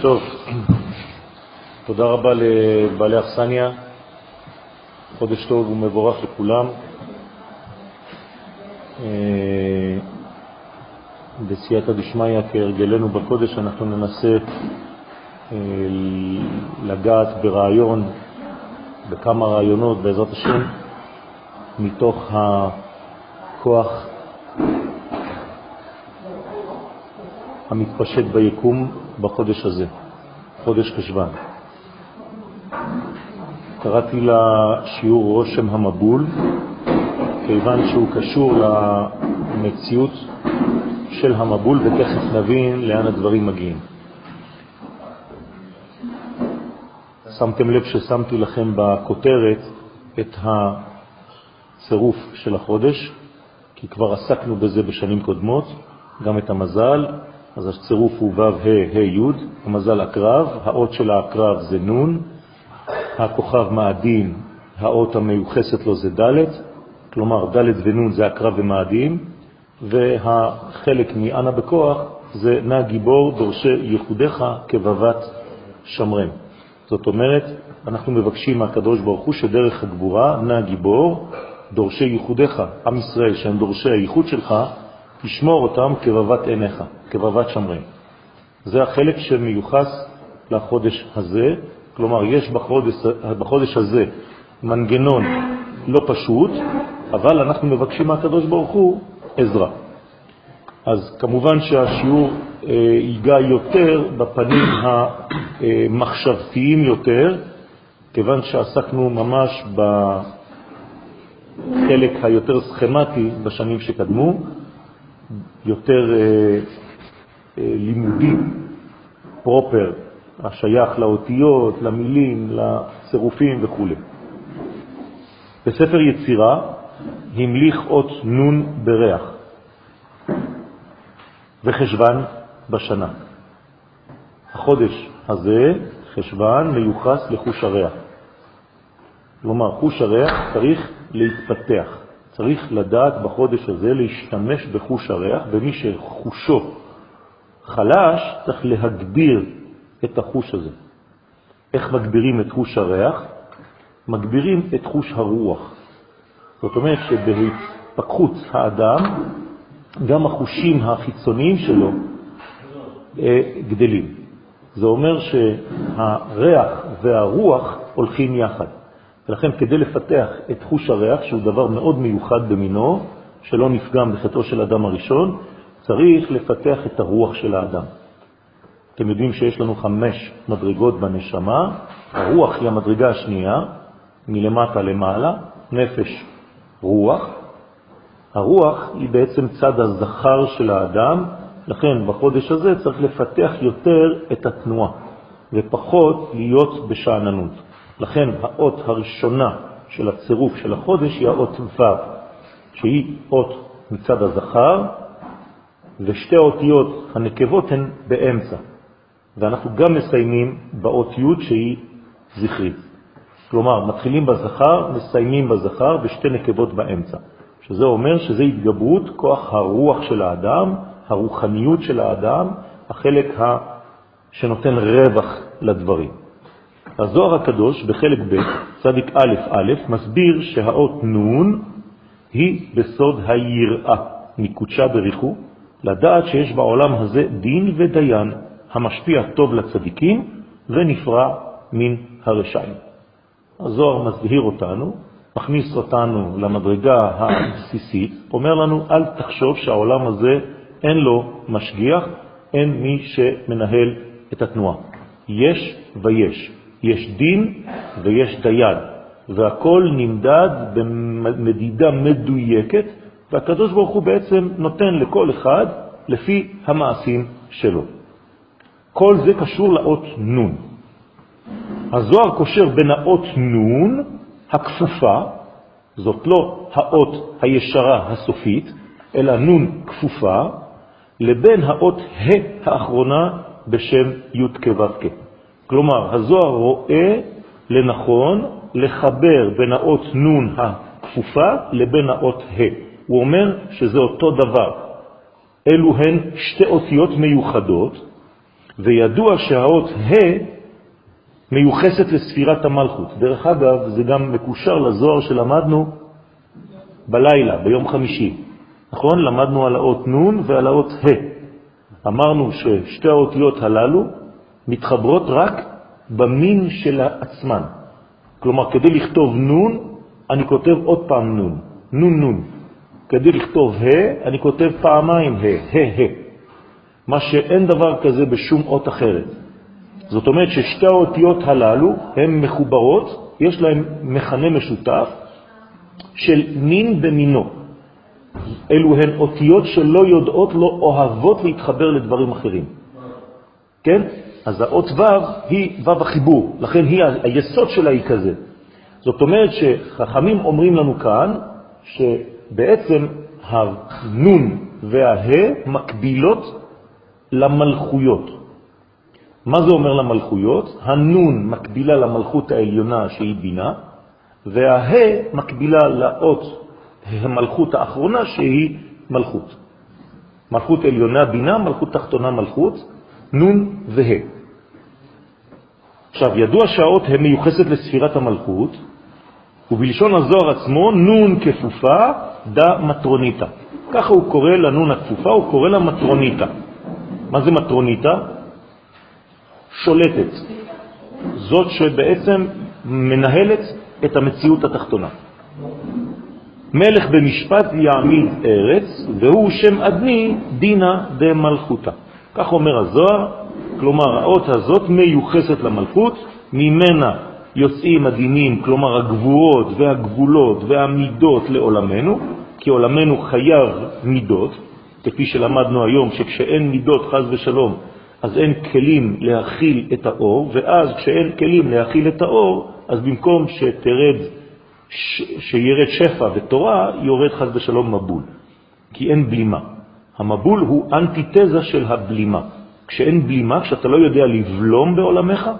טוב, תודה רבה לבעלי אכסניה, חודש טוב ומבורך לכולם. אה, בסייעתא דשמיא, כהרגלנו בקודש, אנחנו ננסה אה, לגעת ברעיון, בכמה רעיונות בעזרת השם, מתוך הכוח המתפשט ביקום בחודש הזה, חודש חשבן. קראתי לשיעור רושם המבול, כיוון שהוא קשור למציאות של המבול, ותכף נבין לאן הדברים מגיעים. שמתם לב ששמתי לכם בכותרת את הצירוף של החודש, כי כבר עסקנו בזה בשנים קודמות, גם את המזל, אז הצירוף הוא ו' ה' ה' י', המזל הקרב, האות של הקרב זה נ', הכוכב מאדים, האות המיוחסת לו זה ד', כלומר ד' ונ' זה הקרב ומאדים, והחלק מאנה בכוח זה נא גיבור דורשי ייחודיך כבבת שמרם. זאת אומרת, אנחנו מבקשים מהקדוש ברוך הוא שדרך הגבורה, נא גיבור, דורשי ייחודיך, עם ישראל שהם דורשי הייחוד שלך, תשמור אותם כבבת עיניך, כבבת שמרים. זה החלק שמיוחס לחודש הזה, כלומר יש בחודש, בחודש הזה מנגנון לא פשוט, אבל אנחנו מבקשים מהקדוש ברוך הוא עזרה. אז כמובן שהשיעור אה, ייגע יותר בפנים המחשבתיים יותר, כיוון שעסקנו ממש בחלק היותר סכמטי בשנים שקדמו, יותר אה, לימודי פרופר, השייך לאותיות, למילים, לצירופים וכו'. בספר יצירה המליך אות נון בריח וחשבן בשנה. החודש הזה, חשבן, מיוחס לחוש הריח. כלומר, חוש הריח צריך להתפתח. צריך לדעת בחודש הזה להשתמש בחוש הריח, ומי שחושו חלש צריך להגביר את החוש הזה. איך מגבירים את חוש הריח? מגבירים את חוש הרוח. זאת אומרת שבהתפקחות האדם, גם החושים החיצוניים שלו אה, גדלים. זה אומר שהריח והרוח הולכים יחד. ולכן כדי לפתח את חוש הריח, שהוא דבר מאוד מיוחד במינו, שלא נפגם בחטאו של אדם הראשון, צריך לפתח את הרוח של האדם. אתם יודעים שיש לנו חמש מדרגות בנשמה, הרוח היא המדרגה השנייה, מלמטה למעלה, נפש, רוח. הרוח היא בעצם צד הזכר של האדם, לכן בחודש הזה צריך לפתח יותר את התנועה, ופחות להיות בשעננות. לכן האות הראשונה של הצירוף של החודש היא האות ו', שהיא אות מצד הזכר, ושתי האותיות הנקבות הן באמצע. ואנחנו גם מסיימים באות י' שהיא זכרית. כלומר, מתחילים בזכר, מסיימים בזכר ושתי נקבות באמצע. שזה אומר שזה התגברות כוח הרוח של האדם, הרוחניות של האדם, החלק שנותן רווח לדברים. הזוהר הקדוש בחלק ב', צדיק א' א', מסביר שהאות נון היא בסוד היראה, מקודשה בריחו, לדעת שיש בעולם הזה דין ודיין המשפיע טוב לצדיקים ונפרע מן הרשעים. הזוהר מסביר אותנו, מכניס אותנו למדרגה הבסיסית, אומר לנו, אל תחשוב שהעולם הזה אין לו משגיח, אין מי שמנהל את התנועה. יש ויש. יש דין ויש דיין, והכל נמדד במדידה מדויקת, והקדוש ברוך הוא בעצם נותן לכל אחד לפי המעשים שלו. כל זה קשור לאות נון. הזוהר קושר בין האות נון, הכפופה, זאת לא האות הישרה הסופית, אלא נון כפופה, לבין האות ה' האחרונה בשם י' כו' כלומר, הזוהר רואה לנכון לחבר בין האות נון הכפופה לבין האות ה'. הוא אומר שזה אותו דבר. אלו הן שתי אותיות מיוחדות, וידוע שהאות ה' מיוחסת לספירת המלכות. דרך אגב, זה גם מקושר לזוהר שלמדנו בלילה, ביום חמישי. נכון? למדנו על האות נון ועל האות ה'. אמרנו ששתי האותיות הללו מתחברות רק במין של עצמן. כלומר, כדי לכתוב נון, אני כותב עוד פעם נון, נון נון. כדי לכתוב ה', אני כותב פעמיים ה', ה', ה'. מה שאין דבר כזה בשום אות אחרת. זאת אומרת ששתי האותיות הללו הן מחוברות, יש להן מכנה משותף של מין במינו. אלו הן אותיות שלא יודעות, לא אוהבות להתחבר לדברים אחרים. כן? אז האות ו' היא ו' החיבור, לכן היא, היסוד שלה היא כזה. זאת אומרת שחכמים אומרים לנו כאן שבעצם הנון והה מקבילות למלכויות. מה זה אומר למלכויות? הנון מקבילה למלכות העליונה שהיא בינה, והה מקבילה לאות המלכות האחרונה שהיא מלכות. מלכות עליונה בינה, מלכות תחתונה מלכות, נון והה. עכשיו, ידוע שהאות מיוחסת לספירת המלכות, ובלשון הזוהר עצמו, נון כפופה דה מטרוניטה. ככה הוא קורא לנון הכפופה, הוא קורא לה מטרוניטה. מה זה מטרוניטה? שולטת. זאת שבעצם מנהלת את המציאות התחתונה. מלך במשפט יעמיד ארץ, והוא שם אדני דינה דמלכותה. כך אומר הזוהר, כלומר האות הזאת מיוחסת למלכות, ממנה יוצאים הדינים, כלומר הגבורות והגבולות והמידות לעולמנו, כי עולמנו חייב מידות, כפי שלמדנו היום, שכשאין מידות, חז ושלום, אז אין כלים להכיל את האור, ואז כשאין כלים להכיל את האור, אז במקום שתרד, ש... שירד שפע ותורה, יורד חז ושלום מבול, כי אין בלימה. המבול הוא אנטיתזה של הבלימה. כשאין בלימה, כשאתה לא יודע לבלום בעולמך,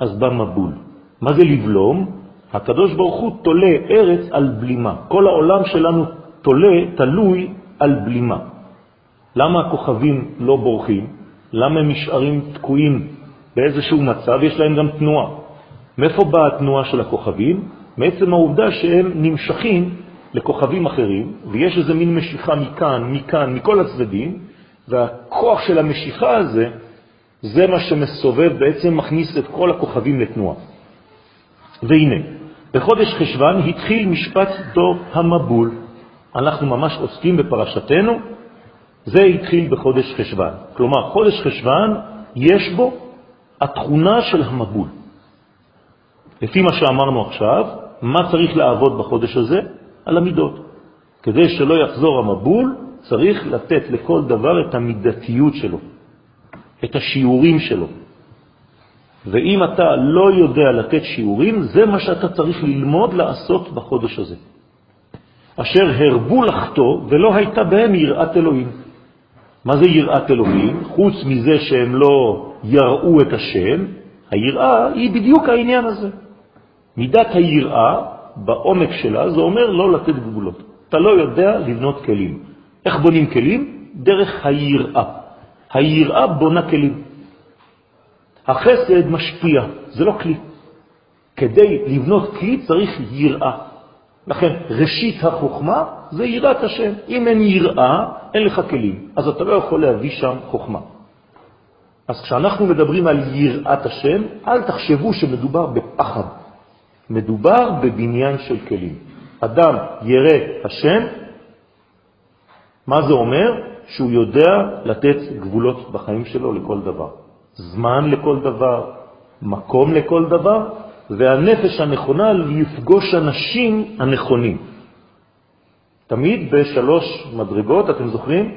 אז בא מבול. מה זה לבלום? הקדוש ברוך הוא תולה ארץ על בלימה. כל העולם שלנו תולה, תלוי על בלימה. למה הכוכבים לא בורחים? למה הם נשארים תקועים באיזשהו מצב? יש להם גם תנועה. מאיפה באה התנועה של הכוכבים? מעצם העובדה שהם נמשכים לכוכבים אחרים, ויש איזה מין משיכה מכאן, מכאן, מכל הצדדים, והכוח של המשיכה הזה, זה מה שמסובב, בעצם מכניס את כל הכוכבים לתנועה. והנה, בחודש חשבן התחיל משפט דו המבול. אנחנו ממש עוסקים בפרשתנו, זה התחיל בחודש חשבן. כלומר, חודש חשבן יש בו התכונה של המבול. לפי מה שאמרנו עכשיו, מה צריך לעבוד בחודש הזה? על המידות. כדי שלא יחזור המבול, צריך לתת לכל דבר את המידתיות שלו, את השיעורים שלו. ואם אתה לא יודע לתת שיעורים, זה מה שאתה צריך ללמוד לעשות בחודש הזה. אשר הרבו לחטוא ולא הייתה בהם יראת אלוהים. מה זה יראת אלוהים? חוץ מזה שהם לא יראו את השם, היראה היא בדיוק העניין הזה. מידת היראה, בעומק שלה, זה אומר לא לתת גבולות. אתה לא יודע לבנות כלים. איך בונים כלים? דרך היראה. היראה בונה כלים. החסד משפיע, זה לא כלי. כדי לבנות כלי צריך יראה. לכן ראשית החוכמה זה יראת השם. אם אין יראה, אין לך כלים, אז אתה לא יכול להביא שם חוכמה. אז כשאנחנו מדברים על יראת השם, אל תחשבו שמדובר בפחד. מדובר בבניין של כלים. אדם ירא השם, מה זה אומר? שהוא יודע לתת גבולות בחיים שלו לכל דבר. זמן לכל דבר, מקום לכל דבר, והנפש הנכונה לפגוש אנשים הנכונים. תמיד בשלוש מדרגות, אתם זוכרים?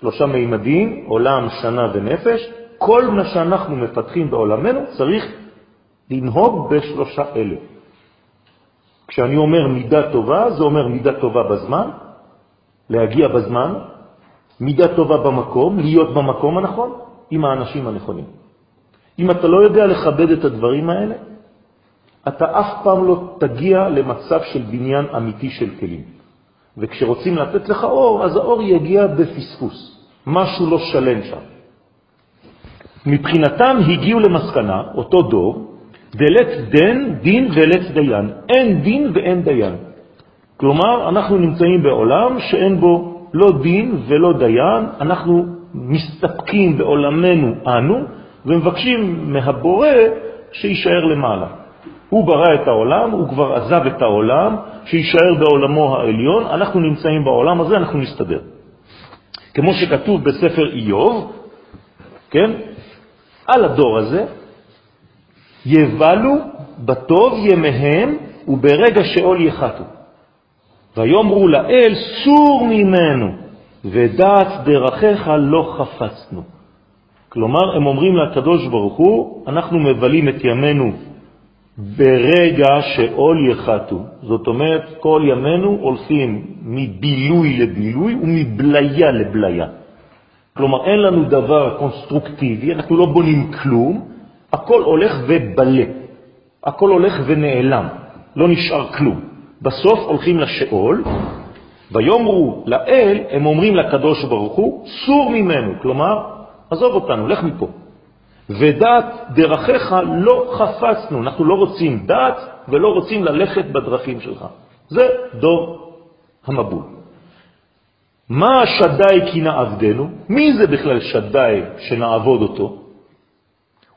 שלושה מימדים, עולם, שנה ונפש. כל מה שאנחנו מפתחים בעולמנו צריך לנהוג בשלושה אלה. כשאני אומר מידה טובה, זה אומר מידה טובה בזמן, להגיע בזמן, מידה טובה במקום, להיות במקום הנכון, עם האנשים הנכונים. אם אתה לא יודע לכבד את הדברים האלה, אתה אף פעם לא תגיע למצב של בניין אמיתי של כלים. וכשרוצים לתת לך אור, אז האור יגיע בפספוס. משהו לא שלם שם. מבחינתם הגיעו למסקנה, אותו דור, דלת דן, דין ולת דיין. אין דין ואין דיין. כלומר, אנחנו נמצאים בעולם שאין בו לא דין ולא דיין, אנחנו מסתפקים בעולמנו אנו ומבקשים מהבורא שישאר למעלה. הוא ברא את העולם, הוא כבר עזב את העולם, שישאר בעולמו העליון, אנחנו נמצאים בעולם הזה, אנחנו נסתדר. כמו שכתוב בספר איוב, כן? על הדור הזה, יבלו בטוב ימיהם וברגע שאול יחתו. ויאמרו לאל, סור ממנו, ודעת דרכיך לא חפצנו. כלומר, הם אומרים לקדוש ברוך הוא, אנחנו מבלים את ימינו ברגע שאול יחתו. זאת אומרת, כל ימינו הולכים מבילוי לבילוי ומבליה לבליה. כלומר, אין לנו דבר קונסטרוקטיבי, אנחנו לא בונים כלום, הכל הולך ובלה, הכל הולך ונעלם, לא נשאר כלום. בסוף הולכים לשאול, ויאמרו לאל, הם אומרים לקדוש ברוך הוא, סור ממנו, כלומר, עזוב אותנו, לך מפה. ודעת דרכיך לא חפצנו, אנחנו לא רוצים דעת ולא רוצים ללכת בדרכים שלך. זה דור המבול. מה שדאי כי נעבדנו? מי זה בכלל שדאי שנעבוד אותו?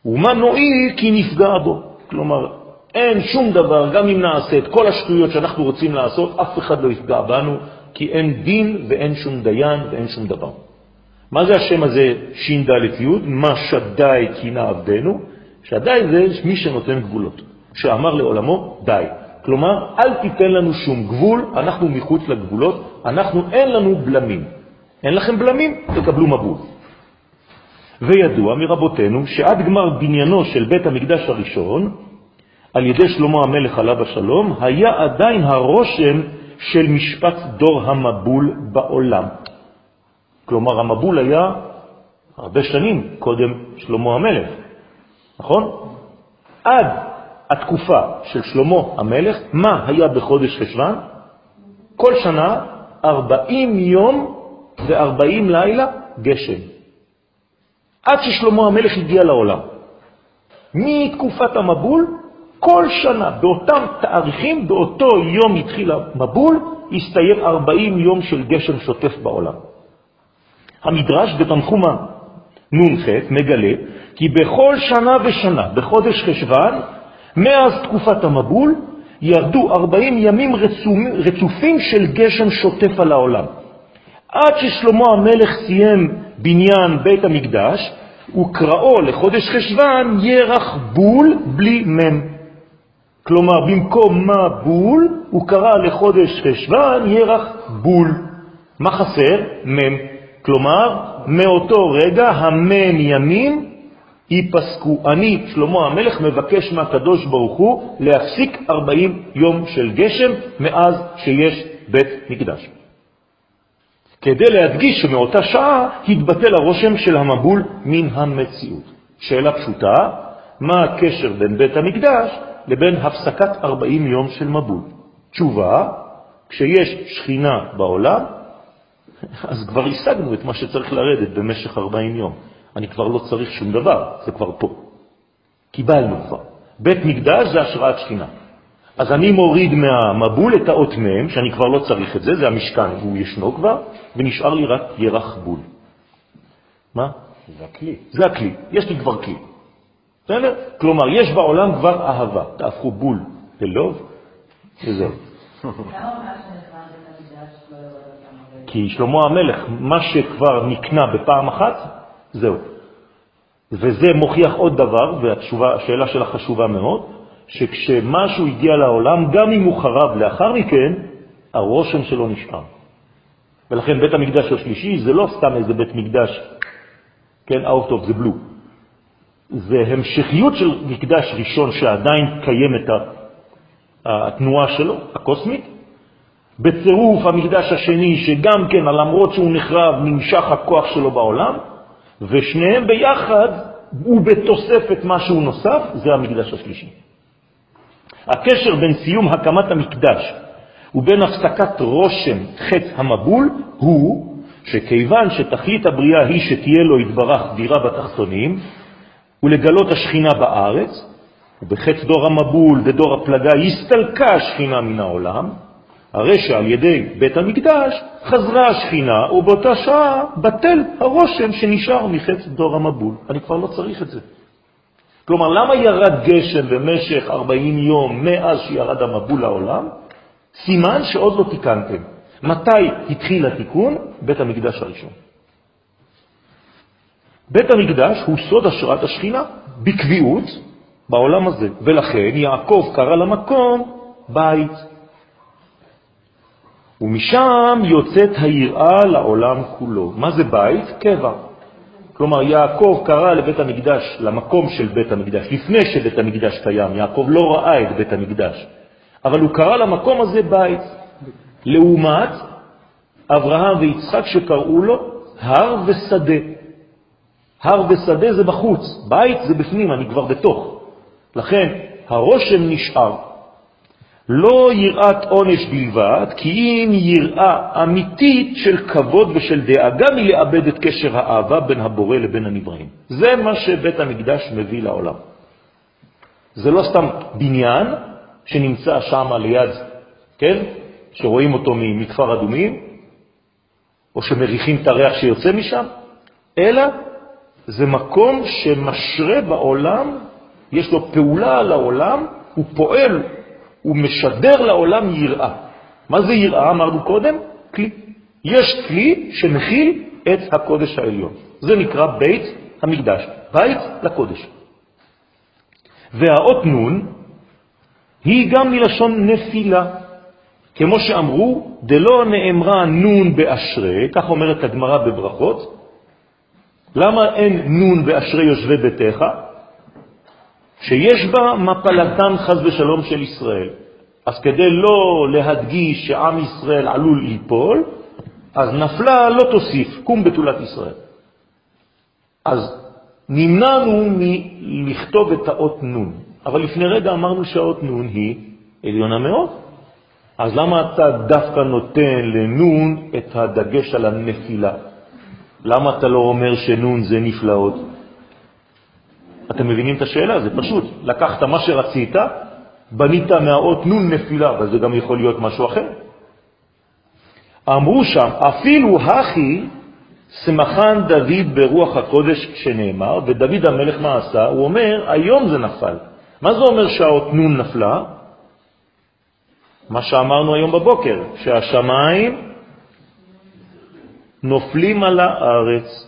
ומה נועיל כי נפגע בו? כלומר, אין שום דבר, גם אם נעשה את כל השטויות שאנחנו רוצים לעשות, אף אחד לא יפגע בנו, כי אין דין ואין שום דיין ואין שום דבר. מה זה השם הזה ש"ד י'? מה שדאי כי נעבדנו? שדאי זה מי שנותן גבולות, שאמר לעולמו די. כלומר, אל תיתן לנו שום גבול, אנחנו מחוץ לגבולות, אנחנו אין לנו בלמים. אין לכם בלמים, תקבלו מבול. וידוע מרבותינו שעד גמר בניינו של בית המקדש הראשון, על ידי שלמה המלך עליו השלום, היה עדיין הרושם של משפט דור המבול בעולם. כלומר, המבול היה הרבה שנים קודם שלמה המלך, נכון? עד התקופה של שלמה המלך, מה היה בחודש חשבן? כל שנה 40 יום ו-40 לילה גשם. עד ששלמה המלך הגיע לעולם. מתקופת המבול, כל שנה, באותם תאריכים, באותו יום התחיל המבול, הסתיים 40 יום של גשם שוטף בעולם. המדרש בתנחומה נ"ח מגלה כי בכל שנה ושנה, בחודש חשבן, מאז תקופת המבול, ירדו 40 ימים רצופים של גשם שוטף על העולם. עד ששלמה המלך סיים בניין בית המקדש, וקראו לחודש חשבן ירח בול בלי מם. כלומר, במקום מה בול, הוא קרא לחודש חשבן ירח בול. מה חסר? מם. כלומר, מאותו רגע המם ימים ייפסקו. אני, שלמה המלך, מבקש מהקדוש ברוך הוא להפסיק 40 יום של גשם מאז שיש בית מקדש. כדי להדגיש שמאותה שעה התבטל הרושם של המבול מן המציאות. שאלה פשוטה, מה הקשר בין בית המקדש לבין הפסקת 40 יום של מבול? תשובה, כשיש שכינה בעולם, אז כבר השגנו את מה שצריך לרדת במשך 40 יום. אני כבר לא צריך שום דבר, זה כבר פה. קיבלנו כבר. בית מקדש זה השראת שכינה. אז אני מוריד מהמבול את האות מ', שאני כבר לא צריך את זה, זה המשכן, הוא ישנו כבר, ונשאר לי רק ירח בול. מה? זה הכלי. זה הכלי, יש לי כבר כלי. בסדר? כלומר, יש בעולם כבר אהבה. תהפכו בול ללוב, וזהו. כי שלמה המלך, מה שכבר נקנה בפעם אחת, זהו. וזה מוכיח עוד דבר, והשאלה שלה חשובה מאוד, שכשמשהו הגיע לעולם, גם אם הוא חרב לאחר מכן, הרושם שלו נשאר. ולכן בית המקדש השלישי זה לא סתם איזה בית מקדש, כן, out of the blue. זה המשכיות של מקדש ראשון שעדיין קיימת התנועה שלו, הקוסמית, בצירוף המקדש השני, שגם כן, למרות שהוא נחרב, נמשך הכוח שלו בעולם, ושניהם ביחד, ובתוספת משהו נוסף, זה המקדש השלישי. הקשר בין סיום הקמת המקדש ובין הפסקת רושם חץ המבול הוא שכיוון שתכלית הבריאה היא שתהיה לו התברך דירה בתחתונים, ולגלות השכינה בארץ, ובחץ דור המבול ודור הפלגה הסתלקה השכינה מן העולם, הרי שעל ידי בית המקדש חזרה השכינה, ובאותה שעה בטל הרושם שנשאר מחץ דור המבול. אני כבר לא צריך את זה. כלומר, למה ירד גשם במשך 40 יום מאז שירד המבול לעולם? סימן שעוד לא תיקנתם. מתי התחיל התיקון? בית המקדש הראשון. בית המקדש הוא סוד השראת השכינה, בקביעות, בעולם הזה, ולכן יעקב קרא למקום בית. ומשם יוצאת היראה לעולם כולו. מה זה בית? קבע. כלומר, יעקב קרא לבית המקדש, למקום של בית המקדש, לפני שבית המקדש קיים. יעקב לא ראה את בית המקדש, אבל הוא קרא למקום הזה בית. לעומת אברהם ויצחק שקראו לו הר ושדה. הר ושדה זה בחוץ, בית זה בפנים, אני כבר בתוך. לכן הרושם נשאר. לא יראת עונש בלבד, כי אם יראה אמיתית של כבוד ושל דאגה מלאבד את קשר האהבה בין הבורא לבין הנבראים. זה מה שבית המקדש מביא לעולם. זה לא סתם בניין שנמצא שם ליד, כן? שרואים אותו מכפר אדומים, או שמריחים את הריח שיוצא משם, אלא זה מקום שמשרה בעולם, יש לו פעולה על העולם, הוא פועל, הוא משדר לעולם יראה. מה זה יראה? אמרנו קודם? כלי. יש כלי שמכיל את הקודש העליון. זה נקרא בית המקדש, בית לקודש. והאות נון היא גם מלשון נפילה. כמו שאמרו, דלא נאמרה נון באשרי, כך אומרת הגמרא בברכות, למה אין נון באשרי יושבי ביתך? שיש בה מפלתם חז ושלום של ישראל. אז כדי לא להדגיש שעם ישראל עלול ליפול, אז נפלה לא תוסיף, קום בתולת ישראל. אז נמנענו מלכתוב את האות נון, אבל לפני רגע אמרנו שהאות נון היא עליונה מאוד. אז למה אתה דווקא נותן לנון את הדגש על הנפילה? למה אתה לא אומר שנון זה נפלאות? אתם מבינים את השאלה? זה פשוט. לקחת מה שרצית, בנית מהאות נון נפילה, אבל זה גם יכול להיות משהו אחר. אמרו שם, אפילו הכי שמחן דוד ברוח הקודש שנאמר, ודוד המלך מה עשה? הוא אומר, היום זה נפל. מה זה אומר שהאות נון נפלה? מה שאמרנו היום בבוקר, שהשמיים נופלים על הארץ.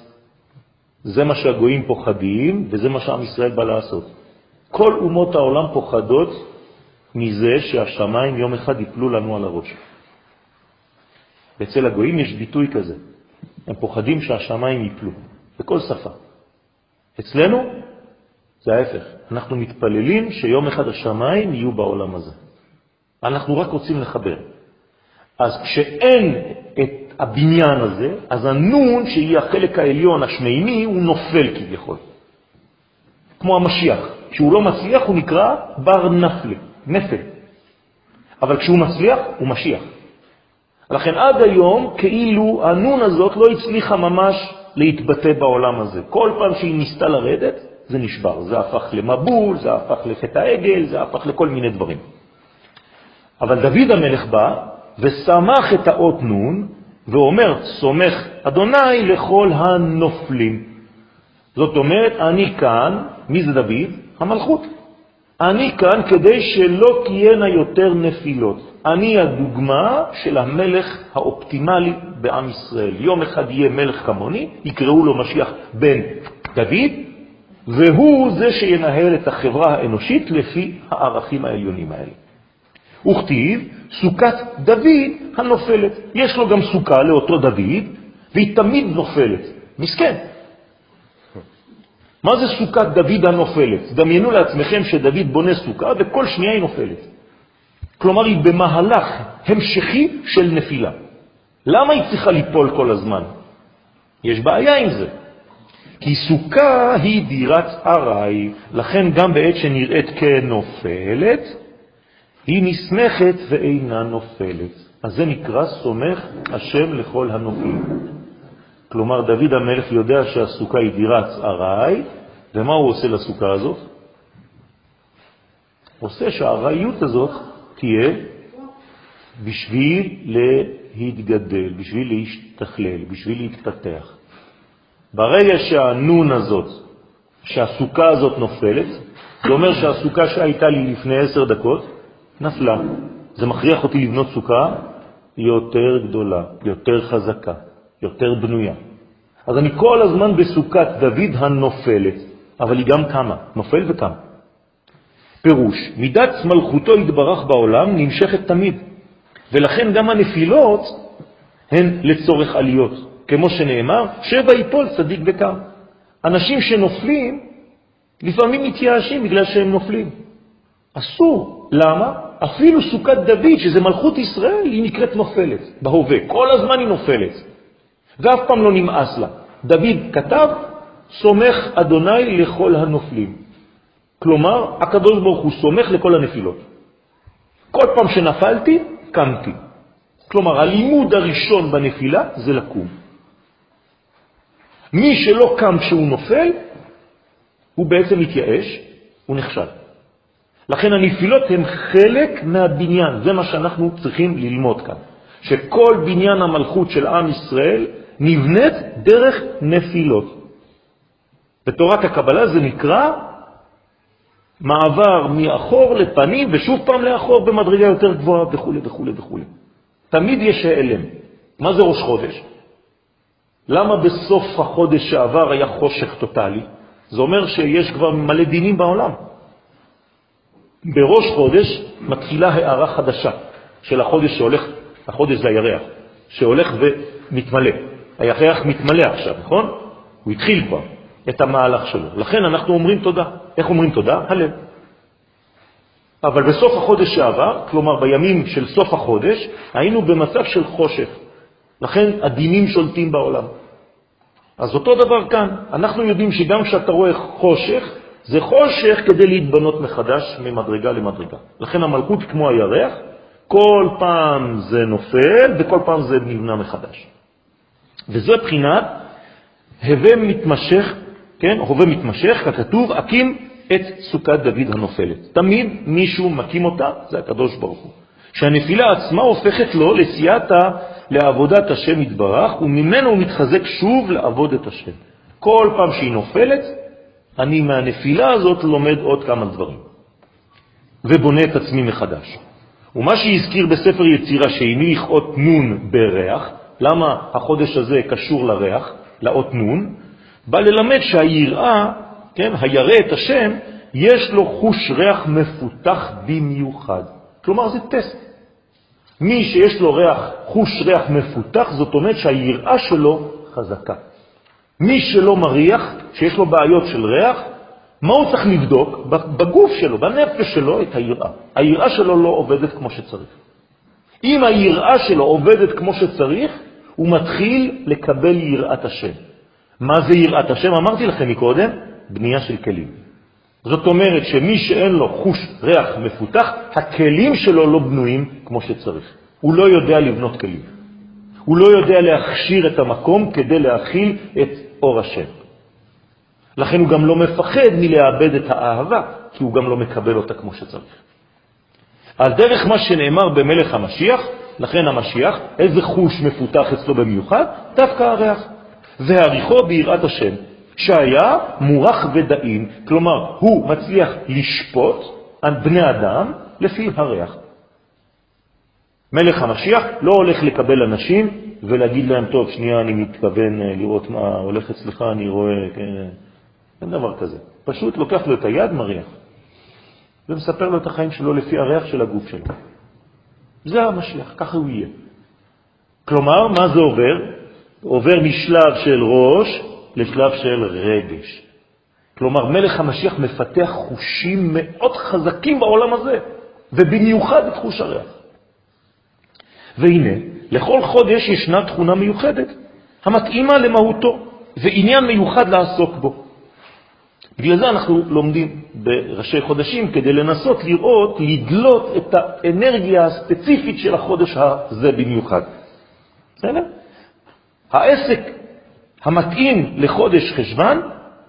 זה מה שהגויים פוחדים, וזה מה שעם ישראל בא לעשות. כל אומות העולם פוחדות מזה שהשמיים יום אחד יפלו לנו על הראש. אצל הגויים יש ביטוי כזה, הם פוחדים שהשמיים יפלו, בכל שפה. אצלנו זה ההפך, אנחנו מתפללים שיום אחד השמיים יהיו בעולם הזה. אנחנו רק רוצים לחבר. אז כשאין את הבניין הזה, אז הנון, שהיא החלק העליון השמימי, הוא נופל כביכול. כמו המשיח. כשהוא לא מצליח הוא נקרא בר נפל, נפל. אבל כשהוא מצליח הוא משיח. לכן עד היום כאילו הנון הזאת לא הצליחה ממש להתבטא בעולם הזה. כל פעם שהיא ניסתה לרדת, זה נשבר. זה הפך למבול, זה הפך לחטא העגל, זה הפך לכל מיני דברים. אבל דוד המלך בא ושמח את האות נון ואומר, סומך אדוני לכל הנופלים. זאת אומרת, אני כאן, מי זה דוד? המלכות. אני כאן כדי שלא תהיינה יותר נפילות. אני הדוגמה של המלך האופטימלי בעם ישראל. יום אחד יהיה מלך כמוני, יקראו לו משיח בן דוד, והוא זה שינהל את החברה האנושית לפי הערכים העליונים האלה. וכתיב סוכת דוד הנופלת. יש לו גם סוכה לאותו דוד, והיא תמיד נופלת. מסכן. מה זה סוכת דוד הנופלת? דמיינו לעצמכם שדוד בונה סוכה וכל שנייה היא נופלת. כלומר, היא במהלך המשכי של נפילה. למה היא צריכה ליפול כל הזמן? יש בעיה עם זה. כי סוכה היא דירת ארעי, לכן גם בעת שנראית כנופלת, היא נסמכת ואינה נופלת. אז זה נקרא סומך השם לכל הנופלים. כלומר, דוד המלך יודע שהסוכה היא דירת ארעי, ומה הוא עושה לסוכה הזאת? עושה שהארעיות הזאת תהיה בשביל להתגדל, בשביל להשתכלל, בשביל להתפתח. ברגע שהנון הזאת, שהסוכה הזאת נופלת, זה אומר שהסוכה שהייתה לי לפני עשר דקות נפלה. זה מכריח אותי לבנות סוכה יותר גדולה, יותר חזקה, יותר בנויה. אז אני כל הזמן בסוכת דוד הנופלת, אבל היא גם קמה, נופל וקם. פירוש, מידת מלכותו יתברך בעולם נמשכת תמיד, ולכן גם הנפילות הן לצורך עליות, כמו שנאמר, שבע יפול צדיק וקם. אנשים שנופלים לפעמים מתייאשים בגלל שהם נופלים. אסור. למה? אפילו סוכת דוד, שזה מלכות ישראל, היא נקראת נופלת, בהווה. כל הזמן היא נופלת, ואף פעם לא נמאס לה. דוד כתב, סומך אדוני לכל הנופלים. כלומר, הקדוש ברוך הוא סומך לכל הנפילות. כל פעם שנפלתי, קמתי. כלומר, הלימוד הראשון בנפילה זה לקום. מי שלא קם כשהוא נופל, הוא בעצם מתייאש, הוא נכשל. לכן הנפילות הן חלק מהבניין, זה מה שאנחנו צריכים ללמוד כאן, שכל בניין המלכות של עם ישראל נבנית דרך נפילות. בתורת הקבלה זה נקרא מעבר מאחור לפנים ושוב פעם לאחור במדרגה יותר גבוהה וכו' וכו' וכו'. תמיד יש העלם. מה זה ראש חודש? למה בסוף החודש שעבר היה חושך טוטלי? זה אומר שיש כבר מלא דינים בעולם. בראש חודש מתחילה הערה חדשה של החודש שהולך, החודש זה הירח, שהולך ומתמלא. הירח מתמלא עכשיו, נכון? הוא התחיל כבר את המהלך שלו. לכן אנחנו אומרים תודה. איך אומרים תודה? הלב. אבל בסוף החודש שעבר, כלומר בימים של סוף החודש, היינו במצב של חושך. לכן הדינים שולטים בעולם. אז אותו דבר כאן, אנחנו יודעים שגם כשאתה רואה חושך, זה חושך כדי להתבנות מחדש ממדרגה למדרגה. לכן המלכות כמו הירח, כל פעם זה נופל וכל פעם זה נבנה מחדש. וזו בחינת הווה מתמשך, כן, הווה מתמשך, ככתוב, הקים את סוכת דוד הנופלת. תמיד מישהו מקים אותה, זה הקדוש ברוך הוא. שהנפילה עצמה הופכת לו לסייעתא לעבודת השם יתברך, וממנו הוא מתחזק שוב לעבוד את השם. כל פעם שהיא נופלת, אני מהנפילה הזאת לומד עוד כמה דברים, ובונה את עצמי מחדש. ומה שהזכיר בספר יצירה שהניח אות נון בריח, למה החודש הזה קשור לריח, לאות נון, בא ללמד שהיראה, כן, הירא את השם, יש לו חוש ריח מפותח במיוחד. כלומר, זה טסט. מי שיש לו ריח, חוש ריח מפותח, זאת אומרת שהיראה שלו חזקה. מי שלא מריח, שיש לו בעיות של ריח, מה הוא צריך לבדוק? בגוף שלו, בנפש שלו, את היראה. היראה שלו לא עובדת כמו שצריך. אם היראה שלו עובדת כמו שצריך, הוא מתחיל לקבל יראת השם. מה זה יראת השם? אמרתי לכם מקודם, בנייה של כלים. זאת אומרת שמי שאין לו חוש ריח מפותח, הכלים שלו לא בנויים כמו שצריך. הוא לא יודע לבנות כלים. הוא לא יודע להכשיר את המקום כדי להכיל את אור השם. לכן הוא גם לא מפחד מלאבד את האהבה, כי הוא גם לא מקבל אותה כמו שצריך. על דרך מה שנאמר במלך המשיח, לכן המשיח, איזה חוש מפותח אצלו במיוחד? דווקא הריח. והעריכו ביראת השם, שהיה מורח ודאים, כלומר, הוא מצליח לשפוט על בני אדם לפי הריח. מלך המשיח לא הולך לקבל אנשים ולהגיד להם, טוב, שנייה, אני מתכוון אה, לראות מה הולך אצלך, אני רואה, כן, אין דבר כזה. פשוט לוקח לו את היד, מריח, ומספר לו את החיים שלו לפי הריח של הגוף שלו. זה המשיח, ככה הוא יהיה. כלומר, מה זה עובר? עובר משלב של ראש לשלב של רגש. כלומר, מלך המשיח מפתח חושים מאוד חזקים בעולם הזה, ובמיוחד את חוש הריח. והנה, לכל חודש ישנה תכונה מיוחדת המתאימה למהותו, ועניין מיוחד לעסוק בו. בגלל זה אנחנו לומדים בראשי חודשים כדי לנסות לראות, לדלות את האנרגיה הספציפית של החודש הזה במיוחד. בסדר? העסק המתאים לחודש חשבן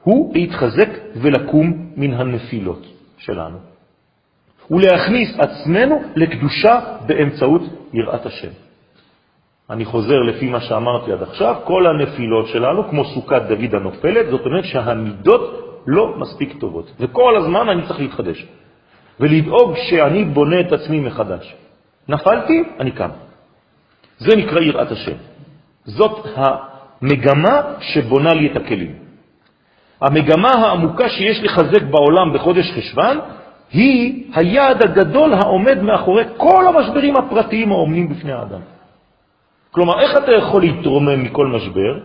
הוא להתחזק ולקום מן הנפילות שלנו, ולהכניס עצמנו לקדושה באמצעות יראת השם. אני חוזר לפי מה שאמרתי עד עכשיו, כל הנפילות שלנו, כמו סוכת דוד הנופלת, זאת אומרת שהמידות לא מספיק טובות. וכל הזמן אני צריך להתחדש, ולדאוג שאני בונה את עצמי מחדש. נפלתי, אני קם. זה נקרא יראת השם. זאת המגמה שבונה לי את הכלים. המגמה העמוקה שיש לחזק בעולם בחודש חשבן היא היעד הגדול העומד מאחורי כל המשברים הפרטיים העומדים בפני האדם. כלומר, איך אתה יכול להתרומם מכל משבר?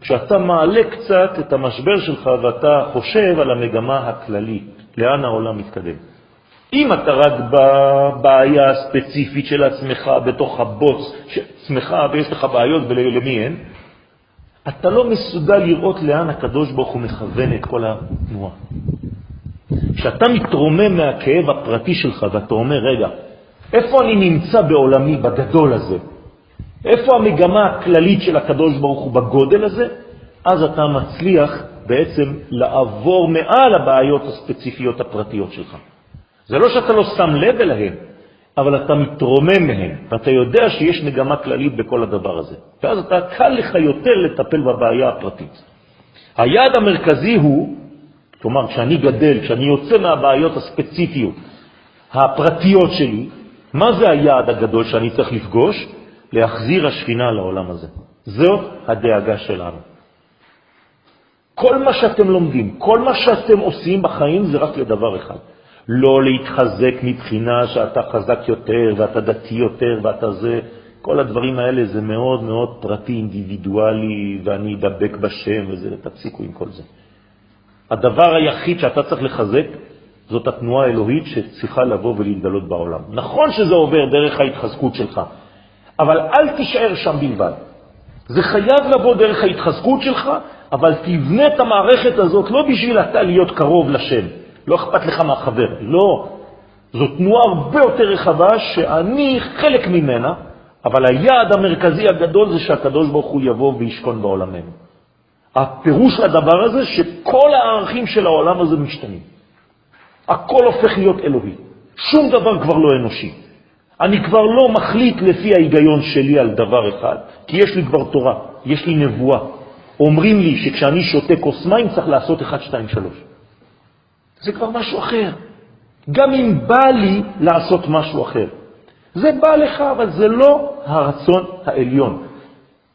כשאתה מעלה קצת את המשבר שלך ואתה חושב על המגמה הכללית, לאן העולם מתקדם. אם אתה רק בבעיה הספציפית של עצמך, בתוך הבוץ של עצמך, ויש לך בעיות ולמי אין, אתה לא מסוגל לראות לאן הקדוש ברוך הוא מכוון את כל התנועה. כשאתה מתרומם מהכאב הפרטי שלך ואתה אומר, רגע, איפה אני נמצא בעולמי, בגדול הזה? איפה המגמה הכללית של הקדוש ברוך הוא בגודל הזה? אז אתה מצליח בעצם לעבור מעל הבעיות הספציפיות הפרטיות שלך. זה לא שאתה לא שם לב אליהן, אבל אתה מתרומם מהן, ואתה יודע שיש מגמה כללית בכל הדבר הזה. ואז אתה קל לך יותר לטפל בבעיה הפרטית. היעד המרכזי הוא, כלומר, כשאני גדל, כשאני יוצא מהבעיות הספציפיות, הפרטיות שלי, מה זה היעד הגדול שאני צריך לפגוש? להחזיר השכינה לעולם הזה. זו הדאגה שלנו. כל מה שאתם לומדים, כל מה שאתם עושים בחיים זה רק לדבר אחד, לא להתחזק מבחינה שאתה חזק יותר ואתה דתי יותר ואתה זה, כל הדברים האלה זה מאוד מאוד פרטי, אינדיבידואלי, ואני אדבק בשם וזה, תפסיקו עם כל זה. הדבר היחיד שאתה צריך לחזק זאת התנועה האלוהית שצריכה לבוא ולהתגלות בעולם. נכון שזה עובר דרך ההתחזקות שלך, אבל אל תישאר שם בלבד. זה חייב לבוא דרך ההתחזקות שלך, אבל תבנה את המערכת הזאת לא בשביל אתה להיות קרוב לשם, לא אכפת לך מהחבר, לא. זו תנועה הרבה יותר רחבה שאני חלק ממנה, אבל היעד המרכזי הגדול זה שהקדוש ברוך הוא יבוא וישכון בעולמנו. הפירוש לדבר הזה שכל הערכים של העולם הזה משתנים. הכל הופך להיות אלוהי. שום דבר כבר לא אנושי. אני כבר לא מחליט לפי ההיגיון שלי על דבר אחד, כי יש לי כבר תורה, יש לי נבואה. אומרים לי שכשאני שותה כוס מים צריך לעשות 1, 2, 3. זה כבר משהו אחר. גם אם בא לי לעשות משהו אחר. זה בא לך, אבל זה לא הרצון העליון.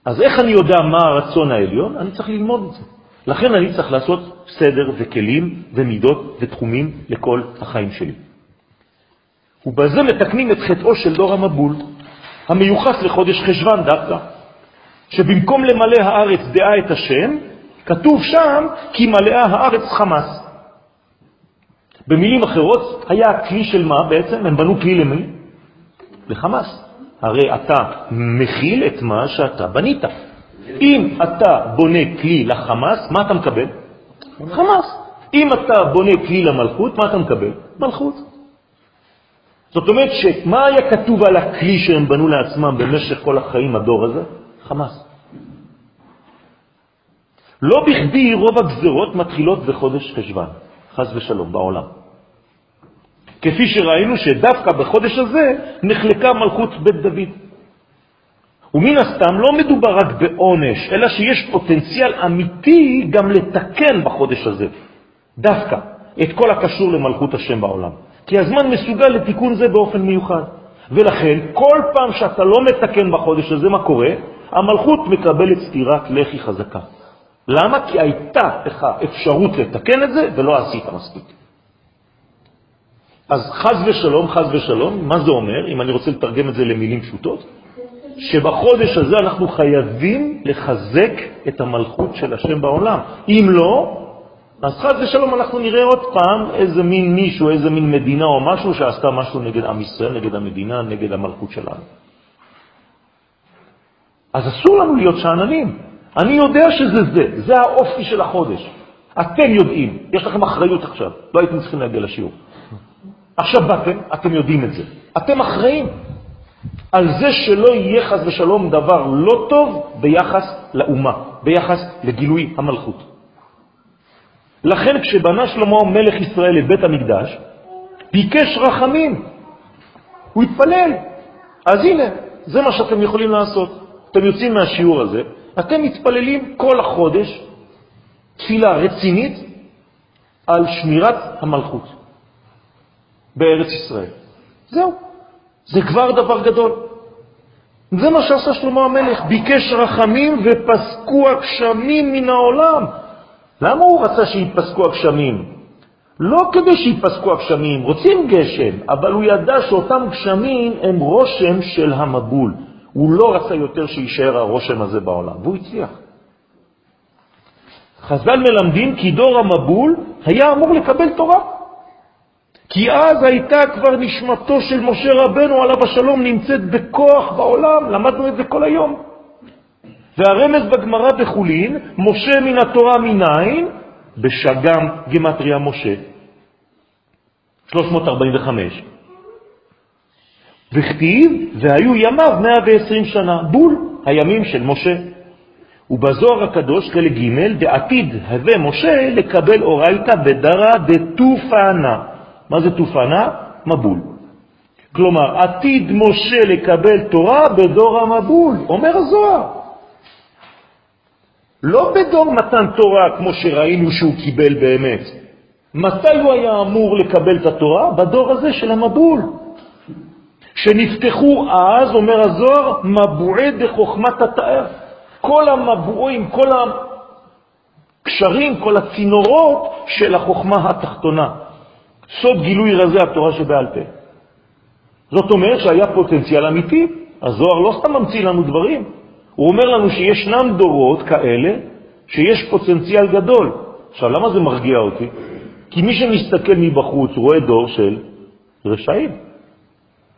אז איך אני יודע מה הרצון העליון? אני צריך ללמוד את זה. לכן אני צריך לעשות סדר וכלים ומידות ותחומים לכל החיים שלי. ובזה מתקנים את חטאו של דור המבול, המיוחס לחודש חשבן דווקא, שבמקום למלא הארץ דעה את השם, כתוב שם כי מלאה הארץ חמאס. במילים אחרות, היה הכלי של מה בעצם? הם בנו כלי למי? לחמאס. הרי אתה מכיל את מה שאתה בנית. אם אתה בונה כלי לחמאס, מה אתה מקבל? חמאס. אם אתה בונה כלי למלכות, מה אתה מקבל? מלכות. זאת אומרת שמה היה כתוב על הכלי שהם בנו לעצמם במשך כל החיים, הדור הזה? חמאס. לא בכדי רוב הגזרות מתחילות בחודש חשבן, חז ושלום, בעולם. כפי שראינו שדווקא בחודש הזה נחלקה מלכות בית דוד. ומן הסתם לא מדובר רק בעונש, אלא שיש פוטנציאל אמיתי גם לתקן בחודש הזה, דווקא, את כל הקשור למלכות השם בעולם. כי הזמן מסוגל לתיקון זה באופן מיוחד. ולכן, כל פעם שאתה לא מתקן בחודש הזה, מה קורה? המלכות מקבלת סטירת לחי חזקה. למה? כי הייתה לך אפשרות לתקן את זה ולא עשית מספיק. אז חז ושלום, חז ושלום, מה זה אומר, אם אני רוצה לתרגם את זה למילים פשוטות? שבחודש הזה אנחנו חייבים לחזק את המלכות של השם בעולם. אם לא, אז חז ושלום אנחנו נראה עוד פעם איזה מין מישהו, איזה מין מדינה או משהו שעשתה משהו נגד עם ישראל, נגד המדינה, נגד המלכות שלנו. אז אסור לנו להיות שאננים. אני יודע שזה זה, זה האופי של החודש. אתם יודעים, יש לכם אחריות עכשיו, לא הייתם צריכים להגיע לשיעור. עכשיו באתם, אתם יודעים את זה. אתם אחראים על זה שלא יהיה חס ושלום דבר לא טוב ביחס לאומה, ביחס לגילוי המלכות. לכן כשבנה שלמה מלך ישראל את בית המקדש, ביקש רחמים, הוא התפלל. אז הנה, זה מה שאתם יכולים לעשות. אתם יוצאים מהשיעור הזה, אתם מתפללים כל החודש תפילה רצינית על שמירת המלכות בארץ ישראל. זהו, זה כבר דבר גדול. זה מה שעשה שלמה המלך, ביקש רחמים ופסקו הגשמים מן העולם. למה הוא רצה שיפסקו הגשמים? לא כדי שיפסקו הגשמים, רוצים גשם, אבל הוא ידע שאותם גשמים הם רושם של המבול. הוא לא רצה יותר שישאר הרושם הזה בעולם, והוא הצליח. חז"ל מלמדים כי דור המבול היה אמור לקבל תורה. כי אז הייתה כבר נשמתו של משה רבנו עליו השלום נמצאת בכוח בעולם, למדנו את זה כל היום. והרמז בגמרא בחולין, משה מן התורה מניין, בשגם גמטריה משה. 345. וכתיב, והיו ימיו 120 שנה, בול הימים של משה. ובזוהר הקדוש, חלק ג', בעתיד הווה משה לקבל אורייתא בדרה דתופנה. מה זה תופנה? מבול. כלומר, עתיד משה לקבל תורה בדור המבול, אומר הזוהר. לא בדור מתן תורה כמו שראינו שהוא קיבל באמת. מתי הוא היה אמור לקבל את התורה? בדור הזה של המבול. שנפתחו אז, אומר הזוהר, מבועי דחוכמת התאר. כל המבועים, כל הקשרים, כל הצינורות של החוכמה התחתונה. סוד גילוי רזי התורה שבעל פה. זאת אומרת שהיה פוטנציאל אמיתי. הזוהר לא סתם ממציא לנו דברים, הוא אומר לנו שישנם דורות כאלה שיש פוטנציאל גדול. עכשיו, למה זה מרגיע אותי? כי מי שמסתכל מבחוץ רואה דור של רשעים.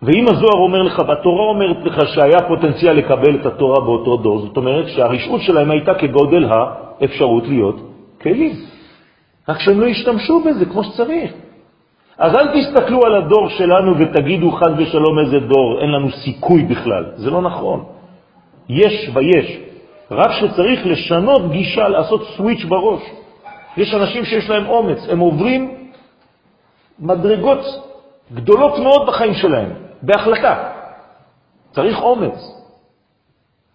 ואם הזוהר אומר לך, והתורה אומרת לך שהיה פוטנציאל לקבל את התורה באותו דור, זאת אומרת שהרשעות שלהם הייתה כגודל האפשרות להיות כלים. רק שהם לא השתמשו בזה כמו שצריך. אז אל תסתכלו על הדור שלנו ותגידו חד ושלום איזה דור, אין לנו סיכוי בכלל. זה לא נכון. יש ויש. רק שצריך לשנות גישה, לעשות סוויץ' בראש. יש אנשים שיש להם אומץ, הם עוברים מדרגות גדולות מאוד בחיים שלהם, בהחלטה. צריך אומץ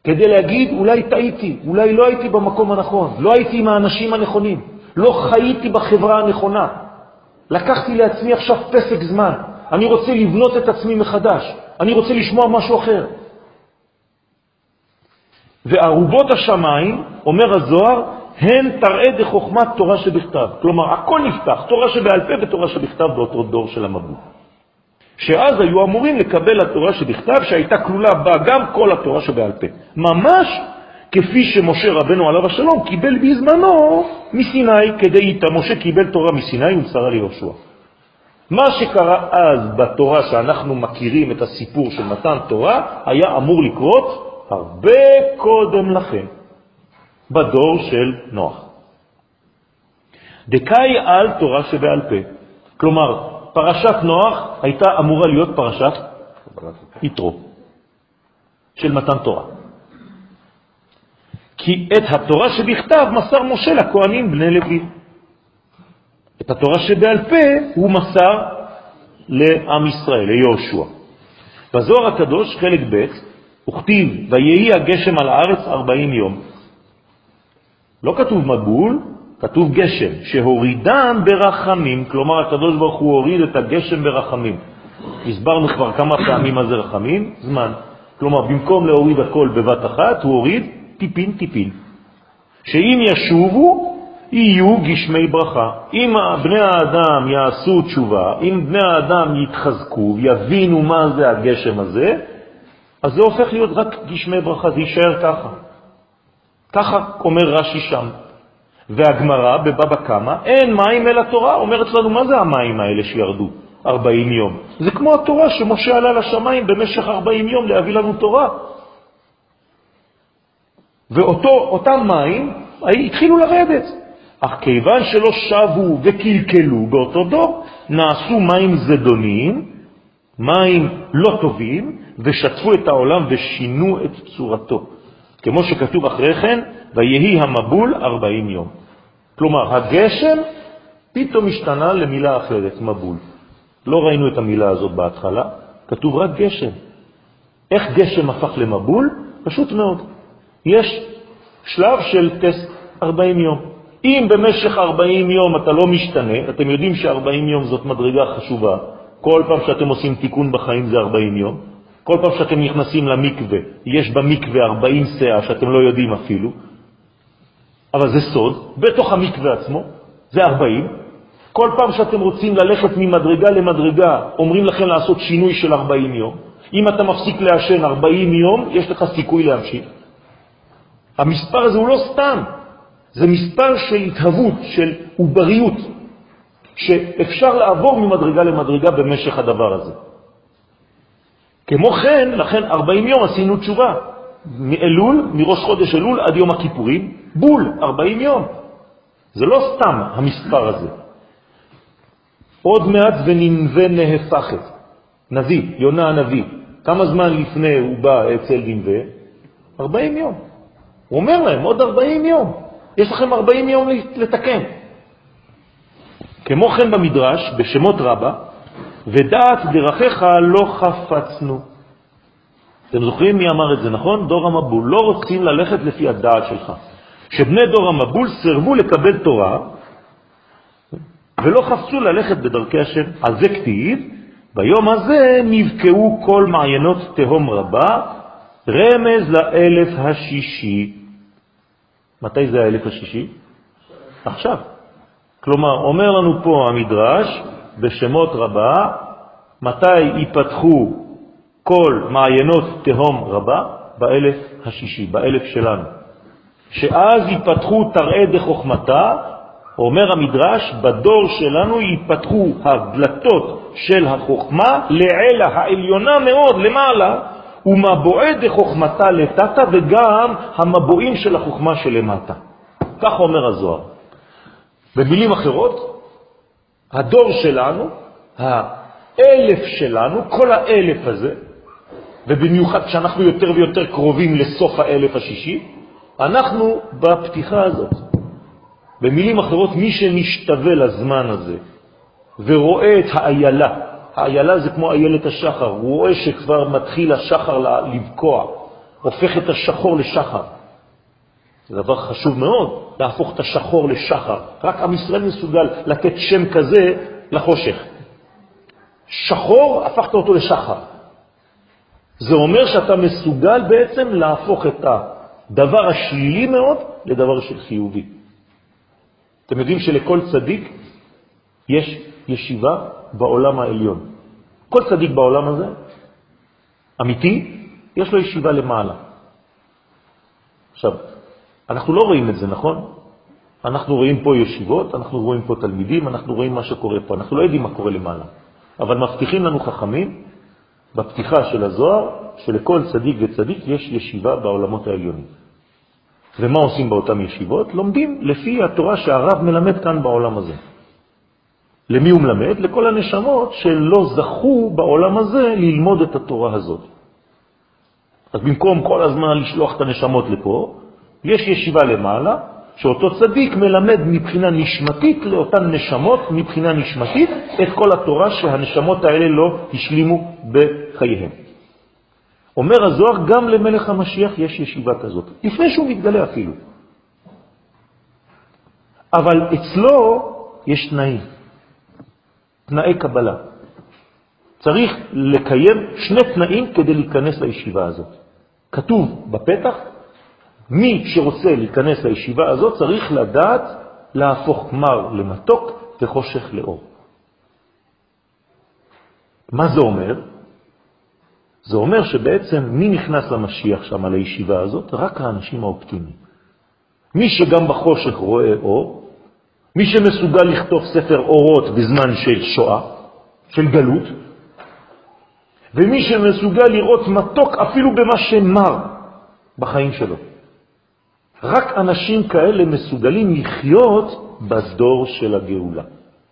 כדי להגיד, אולי טעיתי, אולי לא הייתי במקום הנכון, לא הייתי עם האנשים הנכונים, לא חייתי בחברה הנכונה. לקחתי לעצמי עכשיו פסק זמן, אני רוצה לבנות את עצמי מחדש, אני רוצה לשמוע משהו אחר. וערובות השמיים, אומר הזוהר, הן תראה דחוכמת תורה שבכתב. כלומר, הכל נפתח, תורה שבעל פה ותורה שבכתב באותו דור של המבול. שאז היו אמורים לקבל התורה שבכתב, שהייתה כלולה בה גם כל התורה שבעל פה. ממש כפי שמשה רבנו עליו השלום קיבל בזמנו מסיני, כדי איתה משה קיבל תורה מסיני ומסרה ליהושע. מה שקרה אז בתורה שאנחנו מכירים את הסיפור של מתן תורה, היה אמור לקרות הרבה קודם לכן, בדור של נוח. דקאי על תורה שבעל פה. כלומר, פרשת נוח הייתה אמורה להיות פרשת יתרו, של מתן תורה. כי את התורה שבכתב מסר משה לכהנים בני לוי. את התורה שבעל פה הוא מסר לעם ישראל, ליהושע. בזוהר הקדוש, חלק ב', וכתיב, ויהי הגשם על הארץ ארבעים יום. לא כתוב מבול, כתוב גשם, שהורידם ברחמים, כלומר הקדוש ברוך הוא הוריד את הגשם ברחמים. הסברנו כבר כמה פעמים מה זה רחמים, זמן. כלומר, במקום להוריד הכל בבת אחת, הוא הוריד טיפין טיפין. שאם ישובו, יהיו גשמי ברכה. אם בני האדם יעשו תשובה, אם בני האדם יתחזקו, יבינו מה זה הגשם הזה, אז זה הופך להיות רק גשמי ברכה, זה יישאר ככה. ככה אומר רש"י שם. והגמרא בבבא קמא, אין מים אלא תורה, אומרת לנו, מה זה המים האלה שירדו 40 יום? זה כמו התורה שמשה עלה לשמיים במשך 40 יום להביא לנו תורה. ואותם מים התחילו לרדת. אך כיוון שלא שבו וקלקלו באותו דור, נעשו מים זדוניים, מים לא טובים, ושטפו את העולם ושינו את צורתו. כמו שכתוב אחרי כן, ויהי המבול ארבעים יום. כלומר, הגשם פתאום השתנה למילה אחרת, מבול. לא ראינו את המילה הזאת בהתחלה, כתוב רק גשם. איך גשם הפך למבול? פשוט מאוד. יש שלב של טסט 40 יום. אם במשך 40 יום אתה לא משתנה, אתם יודעים ש-40 יום זאת מדרגה חשובה, כל פעם שאתם עושים תיקון בחיים זה 40 יום, כל פעם שאתם נכנסים למקווה, יש במקווה 40 שאה שאתם לא יודעים אפילו, אבל זה סוד, בתוך המקווה עצמו, זה 40. כל פעם שאתם רוצים ללכת ממדרגה למדרגה, אומרים לכם לעשות שינוי של 40 יום. אם אתה מפסיק לעשן 40 יום, יש לך סיכוי להמשיך. המספר הזה הוא לא סתם, זה מספר של התהוות, של עובריות, שאפשר לעבור ממדרגה למדרגה במשך הדבר הזה. כמו כן, לכן 40 יום עשינו תשובה. מאלול, מראש חודש אלול עד יום הכיפורים, בול, 40 יום. זה לא סתם המספר הזה. עוד מעט וננווה נהפכת. נביא, יונה הנביא. כמה זמן לפני הוא בא אצל ננווה? 40 יום. הוא אומר להם, עוד 40 יום. יש לכם 40 יום לתקן. כמו כן במדרש, בשמות רבה, ודעת דרכיך לא חפצנו. אתם זוכרים מי אמר את זה, נכון? דור המבול. לא רוצים ללכת לפי הדעת שלך. שבני דור המבול סרבו לקבל תורה ולא חפצו ללכת בדרכי השם. על זה כתיב, ביום הזה נבקעו כל מעיינות תהום רבה, רמז לאלף השישי. מתי זה האלף השישי? עכשיו. כלומר, אומר לנו פה המדרש, בשמות רבה, מתי ייפתחו כל מעיינות תהום רבה? באלף השישי, באלף שלנו. שאז ייפתחו תראה דחוכמתה, אומר המדרש, בדור שלנו ייפתחו הדלתות של החוכמה לעילה העליונה מאוד, למעלה, ומבועי דחוכמתה לטאטה, וגם המבועים של החוכמה שלמטה. כך אומר הזוהר. במילים אחרות, הדור שלנו, האלף שלנו, כל האלף הזה, ובמיוחד כשאנחנו יותר ויותר קרובים לסוף האלף השישי, אנחנו בפתיחה הזאת. במילים אחרות, מי שנשתווה לזמן הזה ורואה את האיילה, האיילה זה כמו איילת השחר, הוא רואה שכבר מתחיל השחר לבקוע, הופך את השחור לשחר. זה דבר חשוב מאוד, להפוך את השחור לשחר. רק עם ישראל מסוגל לתת שם כזה לחושך. שחור, הפכת אותו לשחר. זה אומר שאתה מסוגל בעצם להפוך את הדבר השלילי מאוד לדבר של חיובי. אתם יודעים שלכל צדיק יש ישיבה בעולם העליון. כל צדיק בעולם הזה, אמיתי, יש לו ישיבה למעלה. עכשיו, אנחנו לא רואים את זה, נכון? אנחנו רואים פה ישיבות, אנחנו רואים פה תלמידים, אנחנו רואים מה שקורה פה, אנחנו לא יודעים מה קורה למעלה. אבל מבטיחים לנו חכמים בפתיחה של הזוהר, שלכל צדיק וצדיק יש ישיבה בעולמות העליונים. ומה עושים באותן ישיבות? לומדים לפי התורה שהרב מלמד כאן בעולם הזה. למי הוא מלמד? לכל הנשמות שלא זכו בעולם הזה ללמוד את התורה הזאת. אז במקום כל הזמן לשלוח את הנשמות לפה, יש ישיבה למעלה, שאותו צדיק מלמד מבחינה נשמתית לאותן נשמות, מבחינה נשמתית, את כל התורה שהנשמות האלה לא השלימו בחייהם. אומר הזוהר, גם למלך המשיח יש ישיבה כזאת, לפני שהוא מתגלה אפילו. אבל אצלו יש תנאים, תנאי קבלה. צריך לקיים שני תנאים כדי להיכנס לישיבה הזאת. כתוב בפתח, מי שרוצה להיכנס לישיבה הזאת צריך לדעת להפוך מר למתוק וחושך לאור. מה זה אומר? זה אומר שבעצם מי נכנס למשיח שם, לישיבה הזאת? רק האנשים האופטימיים. מי שגם בחושך רואה אור, מי שמסוגל לכתוב ספר אורות בזמן של שואה, של גלות, ומי שמסוגל לראות מתוק אפילו במה שמר בחיים שלו. רק אנשים כאלה מסוגלים לחיות בדור של הגאולה.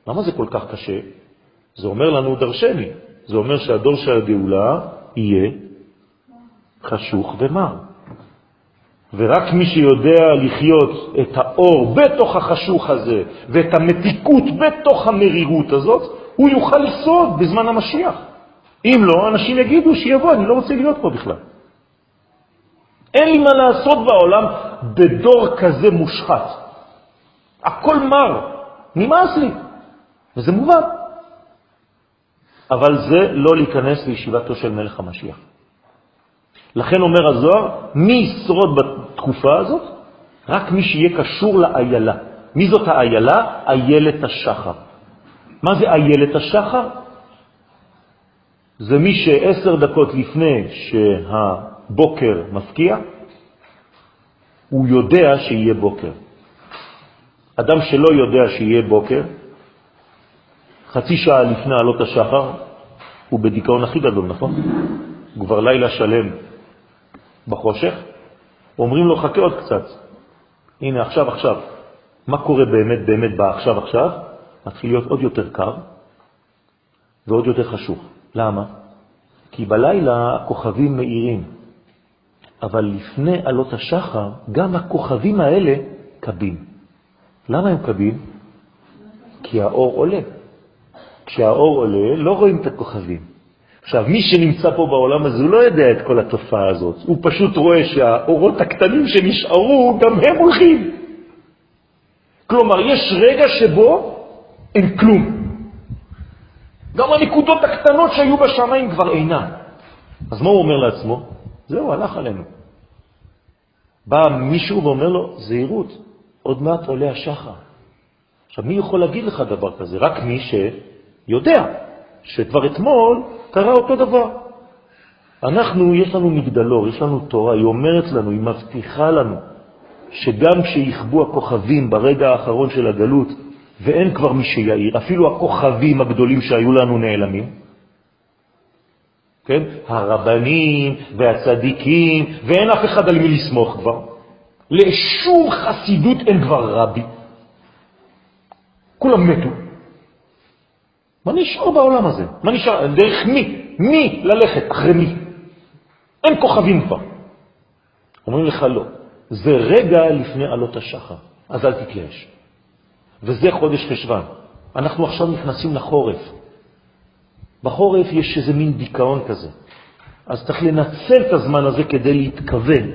למה זה כל כך קשה? זה אומר לנו דרשני. זה אומר שהדור של הגאולה יהיה חשוך ומר. ורק מי שיודע לחיות את האור בתוך החשוך הזה ואת המתיקות בתוך המרירות הזאת, הוא יוכל לשרוד בזמן המשיח. אם לא, אנשים יגידו שיבוא, אני לא רוצה להיות פה בכלל. אין לי מה לעשות בעולם בדור כזה מושחת. הכל מר, נמאס לי, וזה מובן. אבל זה לא להיכנס לישיבתו של מלך המשיח. לכן אומר הזוהר, מי ישרוד בתקופה הזאת? רק מי שיהיה קשור לאיילה. מי זאת האיילה? איילת השחר. מה זה איילת השחר? זה מי שעשר דקות לפני שהבוקר מפקיע, הוא יודע שיהיה בוקר. אדם שלא יודע שיהיה בוקר, חצי שעה לפני עלות השחר, הוא בדיכאון הכי גדול, נכון? הוא כבר לילה שלם בחושך, אומרים לו, חכה עוד קצת. הנה, עכשיו, עכשיו. מה קורה באמת, באמת בעכשיו, עכשיו? מתחיל להיות עוד יותר קר ועוד יותר חשוך. למה? כי בלילה הכוכבים מאירים, אבל לפני עלות השחר גם הכוכבים האלה קבים. למה הם קבים? כי האור עולה. כשהאור עולה לא רואים את הכוכבים. עכשיו, מי שנמצא פה בעולם הזה, הוא לא יודע את כל התופעה הזאת. הוא פשוט רואה שהאורות הקטנים שנשארו, גם הם הולכים. כלומר, יש רגע שבו אין כלום. גם הנקודות הקטנות שהיו בשמיים כבר אינן. אז מה הוא אומר לעצמו? זהו, הלך עלינו. בא מישהו ואומר לו, זהירות, עוד מעט עולה השחר. עכשיו, מי יכול להגיד לך דבר כזה? רק מי שיודע שכבר אתמול קרה אותו דבר. אנחנו, יש לנו מגדלור, יש לנו תורה, היא אומרת לנו, היא מבטיחה לנו, שגם כשיחבו הכוכבים ברגע האחרון של הגלות, ואין כבר מי שיעיר, אפילו הכוכבים הגדולים שהיו לנו נעלמים, כן? הרבנים והצדיקים, ואין אף אחד על מי לסמוך כבר. לשום חסידות אין כבר רבי. כולם מתו. מה נשאר בעולם הזה? מה נשאר? דרך מי? מי ללכת? אחרי מי? אין כוכבים כבר. אומרים לך לא. זה רגע לפני עלות השחר, אז אל תתייאש. וזה חודש חשבן. אנחנו עכשיו נכנסים לחורף. בחורף יש איזה מין דיכאון כזה. אז צריך לנצל את הזמן הזה כדי להתכוון,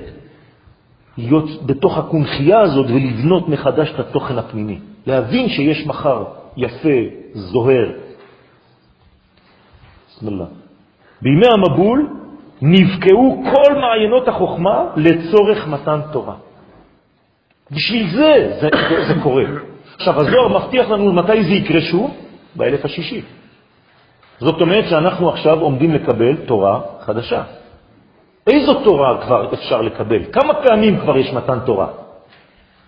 להיות בתוך הקונחייה הזאת ולבנות מחדש את התוכן הפנימי. להבין שיש מחר יפה, זוהר. בסמללה. בימי המבול נבקעו כל מעיינות החוכמה לצורך מתן תורה. בשביל זה זה, זה, זה קורה. עכשיו, הזוהר מבטיח לנו מתי זה יקרה שוב? באלף השישי. זאת אומרת שאנחנו עכשיו עומדים לקבל תורה חדשה. איזו תורה כבר אפשר לקבל? כמה פעמים כבר יש מתן תורה?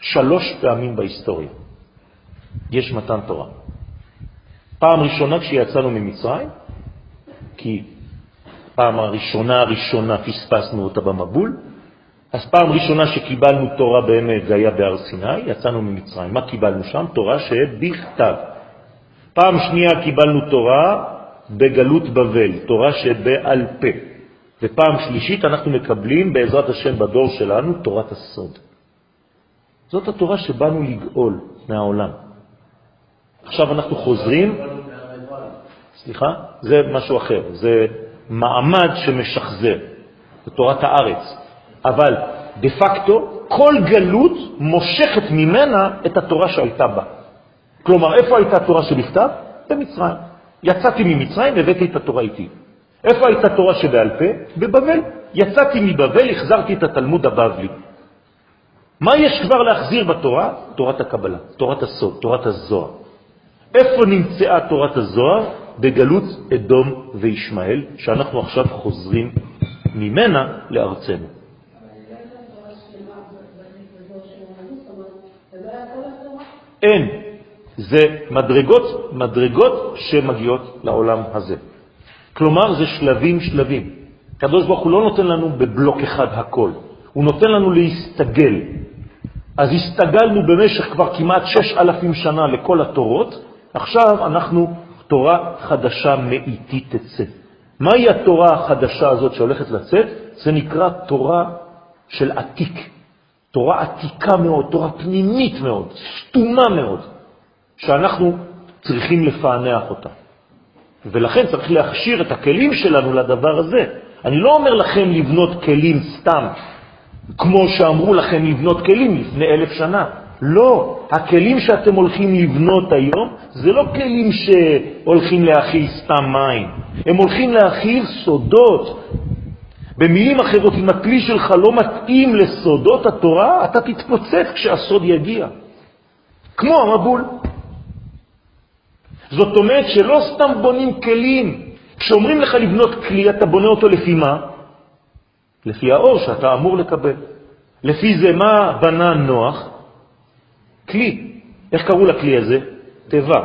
שלוש פעמים בהיסטוריה יש מתן תורה. פעם ראשונה כשיצאנו ממצרים, כי פעם הראשונה הראשונה פספסנו אותה במבול, אז פעם ראשונה שקיבלנו תורה באמת זה היה בהר סיני, יצאנו ממצרים. מה קיבלנו שם? תורה שבכתב. פעם שנייה קיבלנו תורה בגלות בבל, תורה שבעל פה. ופעם שלישית אנחנו מקבלים בעזרת השם בדור שלנו תורת הסוד. זאת התורה שבאנו לגאול מהעולם. עכשיו אנחנו חוזרים, סליחה, זה משהו אחר, זה מעמד שמשחזר, זה תורת הארץ. אבל דה פקטו כל גלות מושכת ממנה את התורה שהייתה בה. כלומר, איפה הייתה התורה שבכתב? במצרים. יצאתי ממצרים, הבאתי את התורה איתי. איפה הייתה תורה שבעל פה? בבבל. יצאתי מבבל, החזרתי את התלמוד הבבלי. מה יש כבר להחזיר בתורה? תורת הקבלה, תורת הסוד, תורת הזוהר. איפה נמצאה תורת הזוהר? בגלות אדום וישמעאל, שאנחנו עכשיו חוזרים ממנה לארצנו. אין. זה מדרגות, מדרגות שמגיעות לעולם הזה. כלומר, זה שלבים שלבים. הקדוש ברוך הוא לא נותן לנו בבלוק אחד הכל, הוא נותן לנו להסתגל. אז הסתגלנו במשך כבר כמעט שש אלפים שנה לכל התורות, עכשיו אנחנו, תורה חדשה מאיתי תצא. מהי התורה החדשה הזאת שהולכת לצאת? זה נקרא תורה של עתיק, תורה עתיקה מאוד, תורה פנימית מאוד, סתומה מאוד, שאנחנו צריכים לפענח אותה. ולכן צריך להכשיר את הכלים שלנו לדבר הזה. אני לא אומר לכם לבנות כלים סתם, כמו שאמרו לכם לבנות כלים לפני אלף שנה. לא, הכלים שאתם הולכים לבנות היום זה לא כלים שהולכים להכיל סתם מים, הם הולכים להכיל סודות. במילים אחרות, אם הכלי שלך לא מתאים לסודות התורה, אתה תתפוצץ כשהסוד יגיע. כמו המבול. זאת אומרת שלא סתם בונים כלים. כשאומרים לך לבנות כלי, אתה בונה אותו לפי מה? לפי האור שאתה אמור לקבל. לפי זה מה בנה נוח? כלי. איך קראו לכלי הזה? תיבה.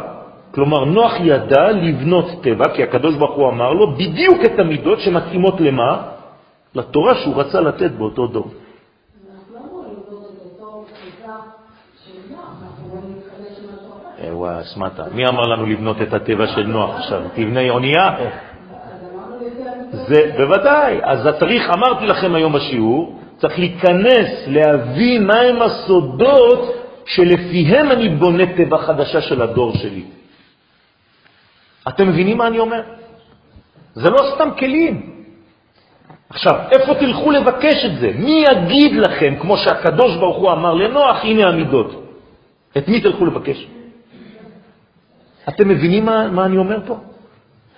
כלומר, נוח ידע לבנות תיבה, כי הקדוש ברוך הוא אמר לו בדיוק את המידות שמתאימות למה? לתורה שהוא רצה לתת באותו דור. וואי, סמטה. מי אמר לנו לבנות את הטבע של נוח עכשיו? תבנה אונייה? זה, בוודאי. אז צריך, אמרתי לכם היום בשיעור, צריך להיכנס, להבין מהם הסודות שלפיהם אני בונה טבע חדשה של הדור שלי. אתם מבינים מה אני אומר? זה לא סתם כלים. עכשיו, איפה תלכו לבקש את זה? מי יגיד לכם, כמו שהקדוש ברוך הוא אמר לנוח, הנה המידות? את מי תלכו לבקש? אתם מבינים מה, מה אני אומר פה?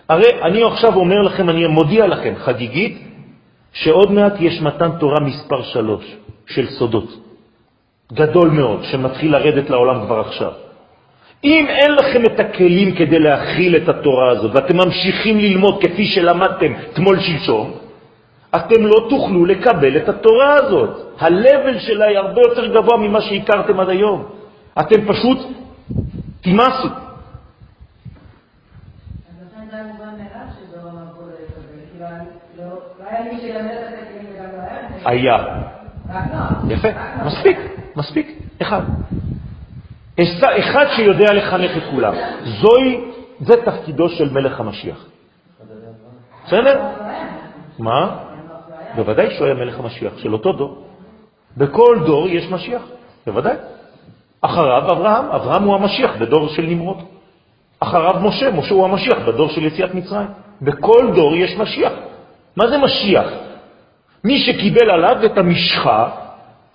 הרי אני עכשיו אומר לכם, אני מודיע לכם חגיגית, שעוד מעט יש מתן תורה מספר שלוש של סודות. גדול מאוד, שמתחיל לרדת לעולם כבר עכשיו. אם אין לכם את הכלים כדי להכיל את התורה הזאת, ואתם ממשיכים ללמוד כפי שלמדתם תמול שלשום, אתם לא תוכלו לקבל את התורה הזאת. ה-level שלה היא הרבה יותר גבוה ממה שהכרתם עד היום. אתם פשוט תימסו. היה. יפה, מספיק, מספיק, אחד. אחד שיודע לחנך את כולם. זוהי, זה תפקידו של מלך המשיח. בסדר? מה? בוודאי שהוא היה מלך המשיח של אותו דור. בכל דור יש משיח, בוודאי. אחריו אברהם, אברהם הוא המשיח בדור של נמרוד. אחריו משה, משה הוא המשיח בדור של יציאת מצרים. בכל דור יש משיח. מה זה משיח? מי שקיבל עליו את המשחה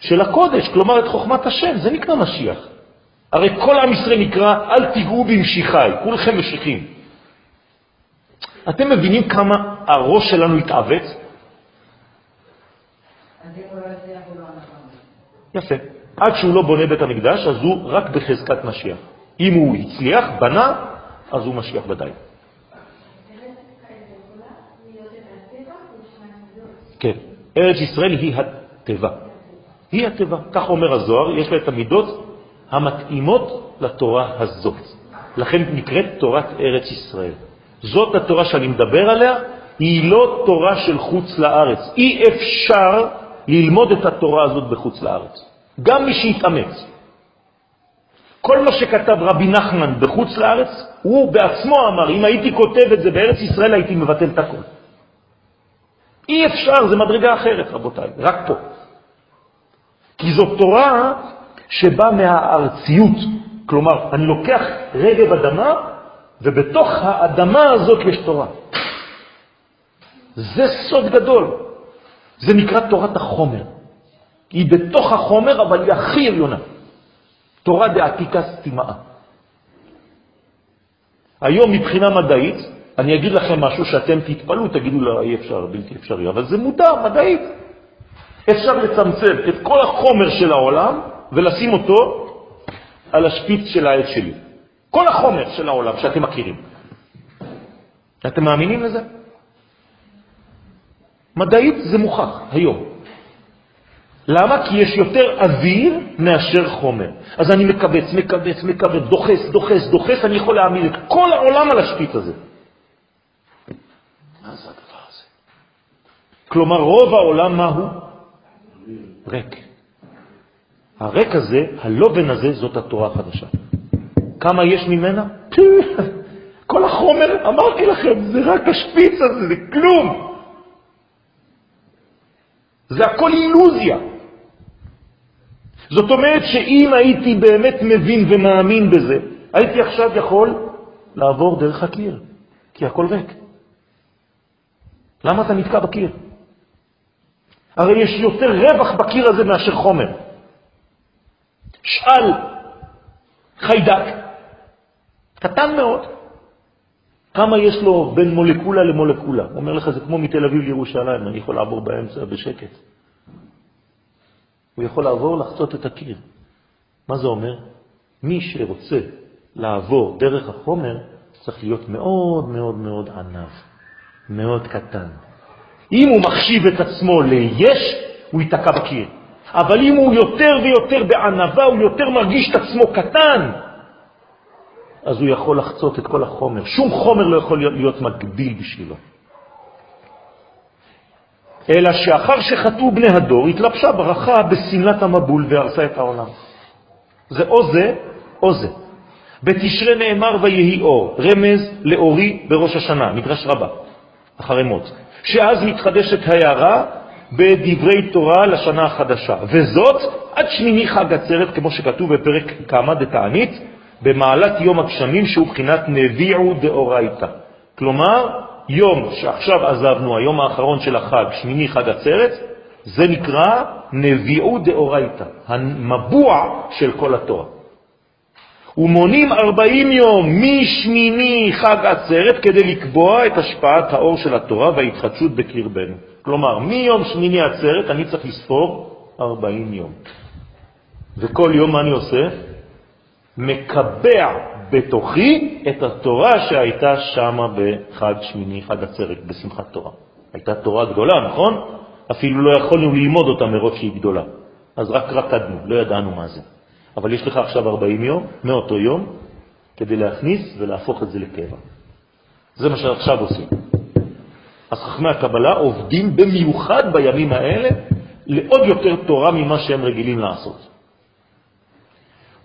של הקודש, כלומר את חוכמת השם, זה נקרא משיח. הרי כל עם ישראל נקרא אל תיגעו במשיחי, כולכם משיחים. אתם מבינים כמה הראש שלנו התעווץ? יפה. עד שהוא לא בונה בית המקדש, אז הוא רק בחזקת משיח. אם הוא הצליח, בנה, אז הוא משיח ודאי. כן, ארץ ישראל היא הטבע. היא הטבע. כך אומר הזוהר, יש לה את המידות המתאימות לתורה הזאת. לכן נקראת תורת ארץ ישראל. זאת התורה שאני מדבר עליה, היא לא תורה של חוץ לארץ. אי אפשר ללמוד את התורה הזאת בחוץ לארץ. גם מי שיתאמץ. כל מה שכתב רבי נחמן בחוץ לארץ, הוא בעצמו אמר, אם הייתי כותב את זה בארץ ישראל, הייתי מבטל את הכל. אי אפשר, זה מדרגה אחרת, רבותיי, רק פה. כי זו תורה שבאה מהארציות. כלומר, אני לוקח רגב אדמה, ובתוך האדמה הזאת יש תורה. זה סוד גדול. זה נקרא תורת החומר. היא בתוך החומר, אבל היא הכי עליונה. תורה דעתיקה סתימאה. היום מבחינה מדעית, אני אגיד לכם משהו שאתם תתפלו, תגידו לה, אי אפשר, בלתי אפשרי, אבל זה מותר, מדעית. אפשר לצמצם את כל החומר של העולם ולשים אותו על השפיץ של העץ שלי. כל החומר של העולם שאתם מכירים. אתם מאמינים לזה? מדעית זה מוכח היום. למה? כי יש יותר אוויר מאשר חומר. אז אני מקבץ, מקבץ, מקבץ, דוחס, דוחס, דוחס, אני יכול להעמיד את כל העולם על השפיץ הזה. מה זה הדבר הזה? כלומר, רוב העולם מהו? ריק. הריק הזה, הלובן הזה, זאת התורה החדשה. כמה יש ממנה? כל החומר, אמרתי לכם, זה רק השפיץ הזה, זה כלום. זה הכל אילוזיה. זאת אומרת שאם הייתי באמת מבין ומאמין בזה, הייתי עכשיו יכול לעבור דרך הקיר, כי הכל ריק. למה אתה נתקע בקיר? הרי יש יותר רווח בקיר הזה מאשר חומר. שאל חיידק, קטן מאוד, כמה יש לו בין מולקולה למולקולה. אומר לך, זה כמו מתל אביב לירושלים, אני יכול לעבור באמצע בשקט. הוא יכול לעבור, לחצות את הקיר. מה זה אומר? מי שרוצה לעבור דרך החומר צריך להיות מאוד מאוד מאוד ענב, מאוד קטן. אם הוא מחשיב את עצמו ליש, הוא ייתקע בקיר. אבל אם הוא יותר ויותר בענבה, הוא יותר מרגיש את עצמו קטן, אז הוא יכול לחצות את כל החומר. שום חומר לא יכול להיות מקביל בשבילו. אלא שאחר שחטאו בני הדור, התלבשה ברכה בסמלת המבול והרסה את העולם. זה או זה או זה. בתשרה נאמר ויהי אור, רמז לאורי בראש השנה, מדרש רבה, אחרי מות. שאז מתחדשת ההערה בדברי תורה לשנה החדשה, וזאת עד שמיני חג עצרת, כמו שכתוב בפרק כמה דתענית, במעלת יום הגשמים, שהוא בחינת נביעו דאורייתא. כלומר, יום שעכשיו עזבנו, היום האחרון של החג, שמיני חג עצרת, זה נקרא נביעו דאורייתא, המבוע של כל התורה. ומונים ארבעים יום משמיני חג עצרת כדי לקבוע את השפעת האור של התורה וההתחדשות בקרבנו. כלומר, מיום שמיני עצרת אני צריך לספור ארבעים יום. וכל יום מה אני עושה? מקבע בתוכי את התורה שהייתה שמה בחג שמיני, חג עצרת, בשמחת תורה. הייתה תורה גדולה, נכון? אפילו לא יכולנו ללמוד אותה מרוב שהיא גדולה. אז רק רקדנו, לא ידענו מה זה. אבל יש לך עכשיו 40 יום, מאותו יום, כדי להכניס ולהפוך את זה לקבע. זה מה שעכשיו עושים. אז חכמי הקבלה עובדים במיוחד בימים האלה לעוד יותר תורה ממה שהם רגילים לעשות.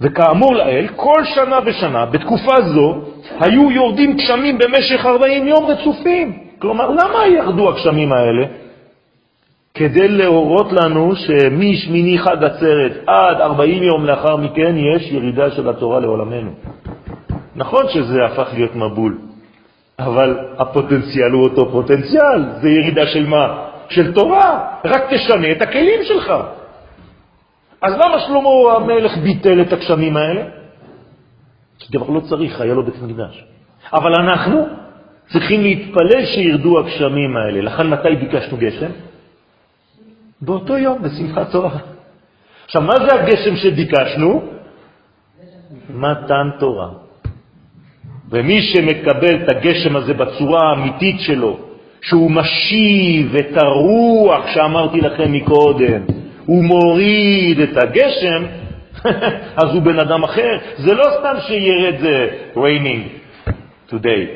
וכאמור לאל, כל שנה ושנה, בתקופה זו, היו יורדים גשמים במשך 40 יום רצופים. כלומר, למה ירדו הגשמים האלה? כדי להורות לנו שמשמיני חג עצרת עד 40 יום לאחר מכן יש ירידה של התורה לעולמנו. נכון שזה הפך להיות מבול, אבל הפוטנציאל הוא אותו פוטנציאל, זה ירידה של מה? של תורה, רק תשנה את הכלים שלך. אז למה שלמה המלך ביטל את הגשמים האלה? כי כבר לא צריך, היה לו בית מקדש. אבל אנחנו צריכים להתפלל שירדו הגשמים האלה. לכן מתי ביקשנו גשם? באותו יום, בשמחת תורה. עכשיו, מה זה הגשם שביקשנו? מתן תורה. ומי שמקבל את הגשם הזה בצורה האמיתית שלו, שהוא משיב את הרוח שאמרתי לכם מקודם, הוא מוריד את הגשם, אז הוא בן אדם אחר. זה לא סתם שירד זה raining today.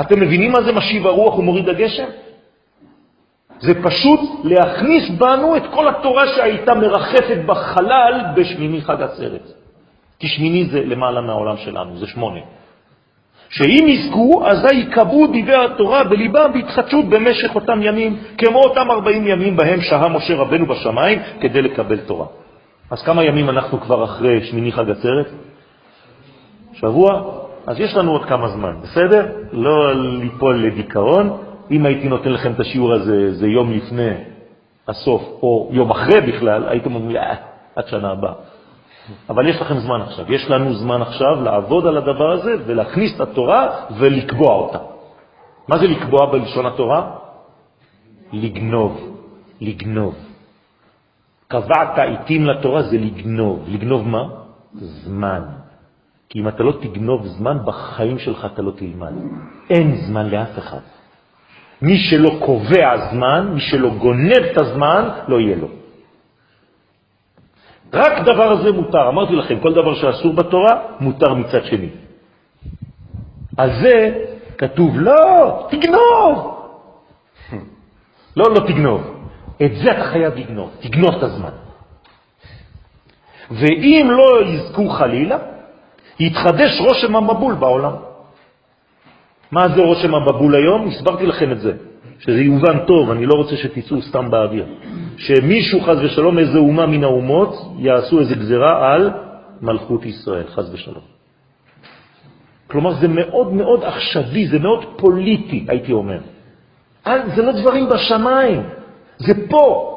אתם מבינים מה זה משיב הרוח ומוריד הגשם? זה פשוט להכניס בנו את כל התורה שהייתה מרחפת בחלל בשמיני חג עצרת. כי שמיני זה למעלה מהעולם שלנו, זה שמונה. שאם יזכו, אזי יקבעו דברי התורה בליבם בהתחדשות במשך אותם ימים, כמו אותם 40 ימים בהם שהה משה רבנו בשמיים כדי לקבל תורה. אז כמה ימים אנחנו כבר אחרי שמיני חג עצרת? שבוע? אז יש לנו עוד כמה זמן, בסדר? לא ליפול לדיכאון. אם הייתי נותן לכם את השיעור הזה, זה יום לפני הסוף, או יום אחרי בכלל, הייתם אומרים, אה, עד שנה הבאה. אבל יש לכם זמן עכשיו. יש לנו זמן עכשיו לעבוד על הדבר הזה ולהכניס את התורה ולקבוע אותה. מה זה לקבוע בלשון התורה? לגנוב, לגנוב. קבעת עיתים לתורה זה לגנוב. לגנוב מה? זמן. כי אם אתה לא תגנוב זמן, בחיים שלך אתה לא תלמד. אין זמן לאף אחד. מי שלא קובע זמן, מי שלא גונב את הזמן, לא יהיה לו. רק דבר הזה מותר. אמרתי לכם, כל דבר שאסור בתורה, מותר מצד שני. על זה כתוב, לא, תגנוב. לא, לא תגנוב. את זה אתה חייב לגנוב, תגנוב את הזמן. ואם לא יזכו חלילה, יתחדש רושם המבול בעולם. מה זה רושם המבול היום? הסברתי לכם את זה, שזה יובן טוב, אני לא רוצה שתצאו סתם באוויר. שמישהו, חז ושלום, איזה אומה מן האומות, יעשו איזה גזרה על מלכות ישראל, חז ושלום. כלומר, זה מאוד מאוד עכשווי, זה מאוד פוליטי, הייתי אומר. זה לא דברים בשמיים, זה פה.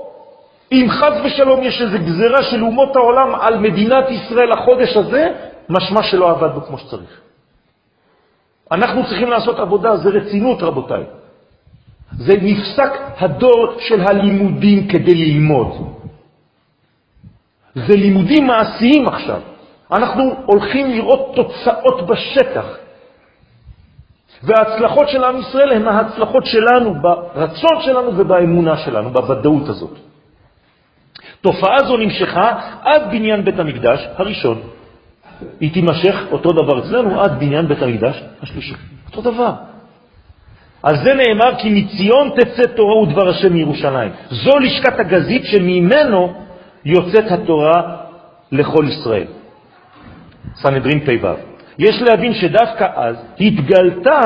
אם חז ושלום יש איזו גזרה של אומות העולם על מדינת ישראל החודש הזה, משמע שלא עבד בו כמו שצריך. אנחנו צריכים לעשות עבודה, זה רצינות, רבותיי. זה נפסק הדור של הלימודים כדי ללמוד. זה לימודים מעשיים עכשיו. אנחנו הולכים לראות תוצאות בשטח. וההצלחות של עם ישראל הן ההצלחות שלנו, ברצון שלנו ובאמונה שלנו, בוודאות הזאת. תופעה זו נמשכה עד בניין בית המקדש הראשון. היא תימשך אותו דבר אצלנו עד בניין בית המקדש השלישי. אותו דבר. על זה נאמר כי מציון תצא תורה ודבר השם מירושלים. זו לשכת הגזית שממנו יוצאת התורה לכל ישראל. סנהדרין פ"ו. יש להבין שדווקא אז התגלתה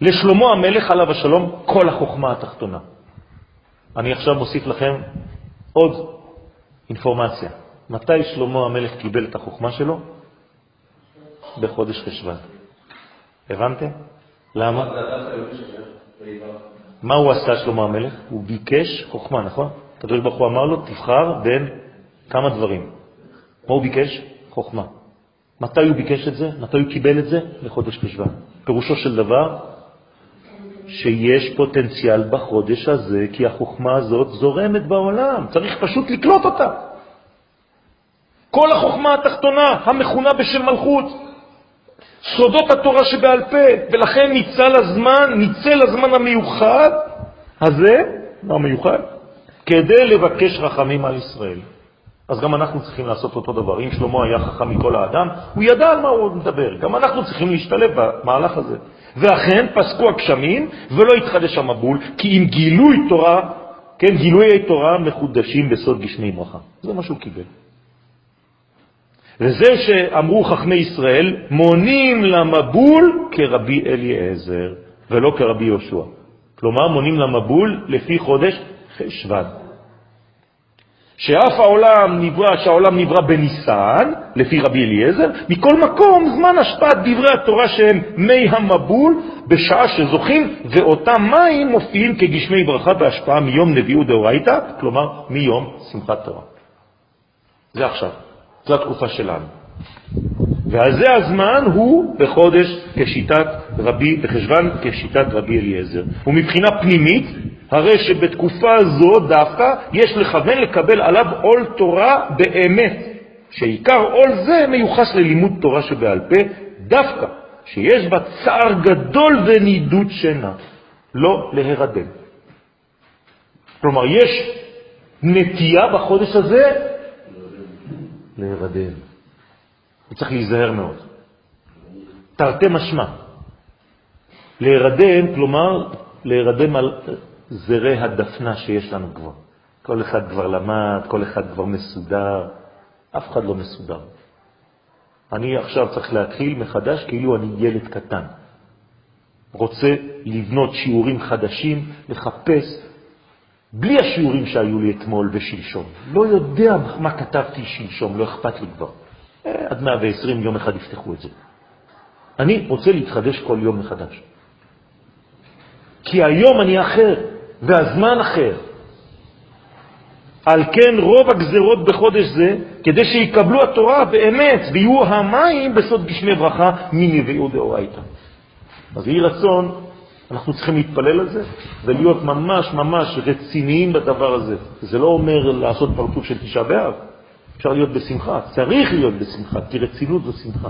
לשלמה המלך עליו השלום כל החוכמה התחתונה. אני עכשיו מוסיף לכם עוד אינפורמציה. מתי שלמה המלך קיבל את החוכמה שלו? בחודש חשוון. הבנתם? למה? מה הוא עשה שלמה המלך? הוא ביקש חוכמה, נכון? הקדוש ברוך הוא אמר לו, תבחר בין כמה דברים. מה הוא ביקש? חוכמה. מתי הוא ביקש את זה? מתי הוא קיבל את זה? לחודש חשוון. פירושו של דבר, שיש פוטנציאל בחודש הזה, כי החוכמה הזאת זורמת בעולם, צריך פשוט לקלוט אותה. כל החוכמה התחתונה, המכונה בשם מלכות, סודות התורה שבעל פה, ולכן ניצל הזמן, ניצל הזמן המיוחד הזה, מה מיוחד? כדי לבקש רחמים על ישראל. אז גם אנחנו צריכים לעשות אותו דבר. אם שלמה היה חכם מכל האדם, הוא ידע על מה הוא מדבר. גם אנחנו צריכים להשתלב במהלך הזה. ואכן פסקו הגשמים ולא התחדש המבול, כי אם גילוי תורה, כן, גילויי תורה מחודשים בסוד גשמי ברכה. זה מה שהוא קיבל. וזה שאמרו חכמי ישראל, מונים למבול כרבי אליעזר, ולא כרבי יהושע. כלומר, מונים למבול לפי חודש חשוון. שאף העולם נברא, שהעולם נברא בניסן, לפי רבי אליעזר, מכל מקום זמן השפעת דברי התורה שהם מי המבול, בשעה שזוכים, ואותם מים מופיעים כגשמי ברכה בהשפעה מיום נביאו דאורייתא, כלומר מיום שמחת תורה. זה עכשיו, זו התקופה שלנו. ועל זה הזמן הוא בחודש כשיטת רבי, בחשבן כשיטת רבי אליעזר. ומבחינה פנימית, הרי שבתקופה זו דווקא יש לכוון לקבל עליו עול תורה באמת, שעיקר עול זה מיוחס ללימוד תורה שבעל פה, דווקא שיש בה צער גדול ונידות שינה, לא להירדם. כלומר, יש נטייה בחודש הזה להירדם. וצריך להיזהר מאוד. תרתי משמע. להירדם, כלומר, להירדם על זרי הדפנה שיש לנו כבר. כל אחד כבר למד, כל אחד כבר מסודר, אף אחד לא מסודר. אני עכשיו צריך להתחיל מחדש כאילו אני ילד קטן. רוצה לבנות שיעורים חדשים, לחפש, בלי השיעורים שהיו לי אתמול ושלשום. לא יודע מה כתבתי שלשום, לא אכפת לי כבר. אה, עד 120 יום אחד יפתחו את זה. אני רוצה להתחדש כל יום מחדש. כי היום אני אחר, והזמן אחר. על כן רוב הגזרות בחודש זה, כדי שיקבלו התורה באמת, ויהיו המים בסוד גשמי ברכה מנביאו דאורייתא. אז יהי רצון, אנחנו צריכים להתפלל על זה, ולהיות ממש ממש רציניים בדבר הזה. זה לא אומר לעשות פרצוף של תשעה באב, אפשר להיות בשמחה, צריך להיות בשמחה, כי רצינות זו שמחה.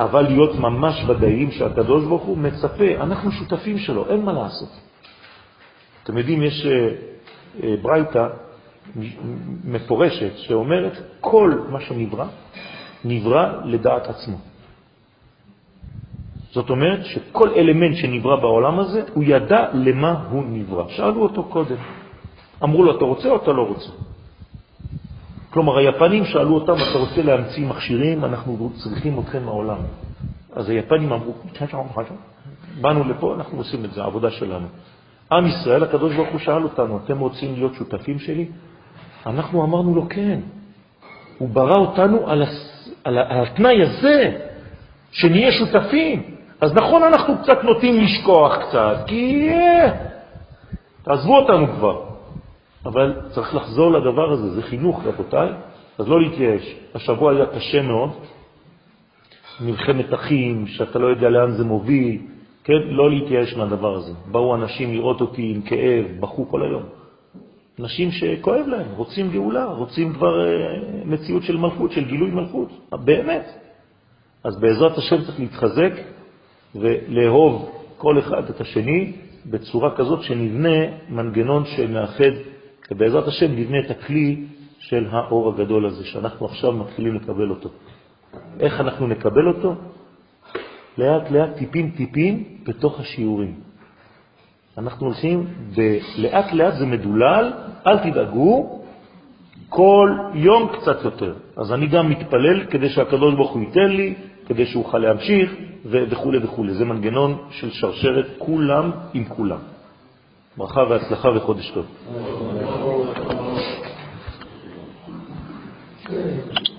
אבל להיות ממש ודאיים שהקדוש ברוך הוא מצפה, אנחנו שותפים שלו, אין מה לעשות. אתם יודעים, יש אה, אה, ברייתא מפורשת שאומרת, כל מה שנברא, נברא לדעת עצמו. זאת אומרת שכל אלמנט שנברא בעולם הזה, הוא ידע למה הוא נברא. שאלו אותו קודם. אמרו לו, אתה רוצה או אתה לא רוצה? כלומר, היפנים שאלו אותם, אתה רוצה להמציא מכשירים, אנחנו צריכים אתכם מהעולם. אז היפנים אמרו, באנו לפה, אנחנו עושים את זה, העבודה שלנו. עם ישראל, הקדוש ברוך הוא שאל אותנו, אתם רוצים להיות שותפים שלי? אנחנו אמרנו לו כן. הוא ברא אותנו על, הס... על, התנאי הזה, שנהיה שותפים. אז נכון, אנחנו קצת נוטים לשכוח קצת, כי אה, תעזבו אותנו כבר. אבל צריך לחזור לדבר הזה, זה חינוך, רבותיי, אז לא להתייאש. השבוע היה קשה מאוד, מלחמת אחים, שאתה לא יודע לאן זה מוביל, כן? לא להתייאש מהדבר הזה. באו אנשים לראות אותי עם כאב, בכו כל היום. אנשים שכואב להם, רוצים גאולה, רוצים כבר אה, מציאות של מלכות, של גילוי מלכות, באמת. אז בעזרת השם צריך להתחזק ולאהוב כל אחד את השני בצורה כזאת שנבנה מנגנון שמאחד, ובעזרת השם נבנה את הכלי של האור הגדול הזה, שאנחנו עכשיו מתחילים לקבל אותו. איך אנחנו נקבל אותו? לאט לאט, טיפים טיפים, בתוך השיעורים. אנחנו הולכים. לאט לאט זה מדולל, אל תדאגו, כל יום קצת יותר. אז אני גם מתפלל כדי שהקדוש ברוך הוא ייתן לי, כדי שאוכל להמשיך וכו' וכו'. זה מנגנון של שרשרת כולם עם כולם. ברכה והצלחה וחודש טוב. Thank you.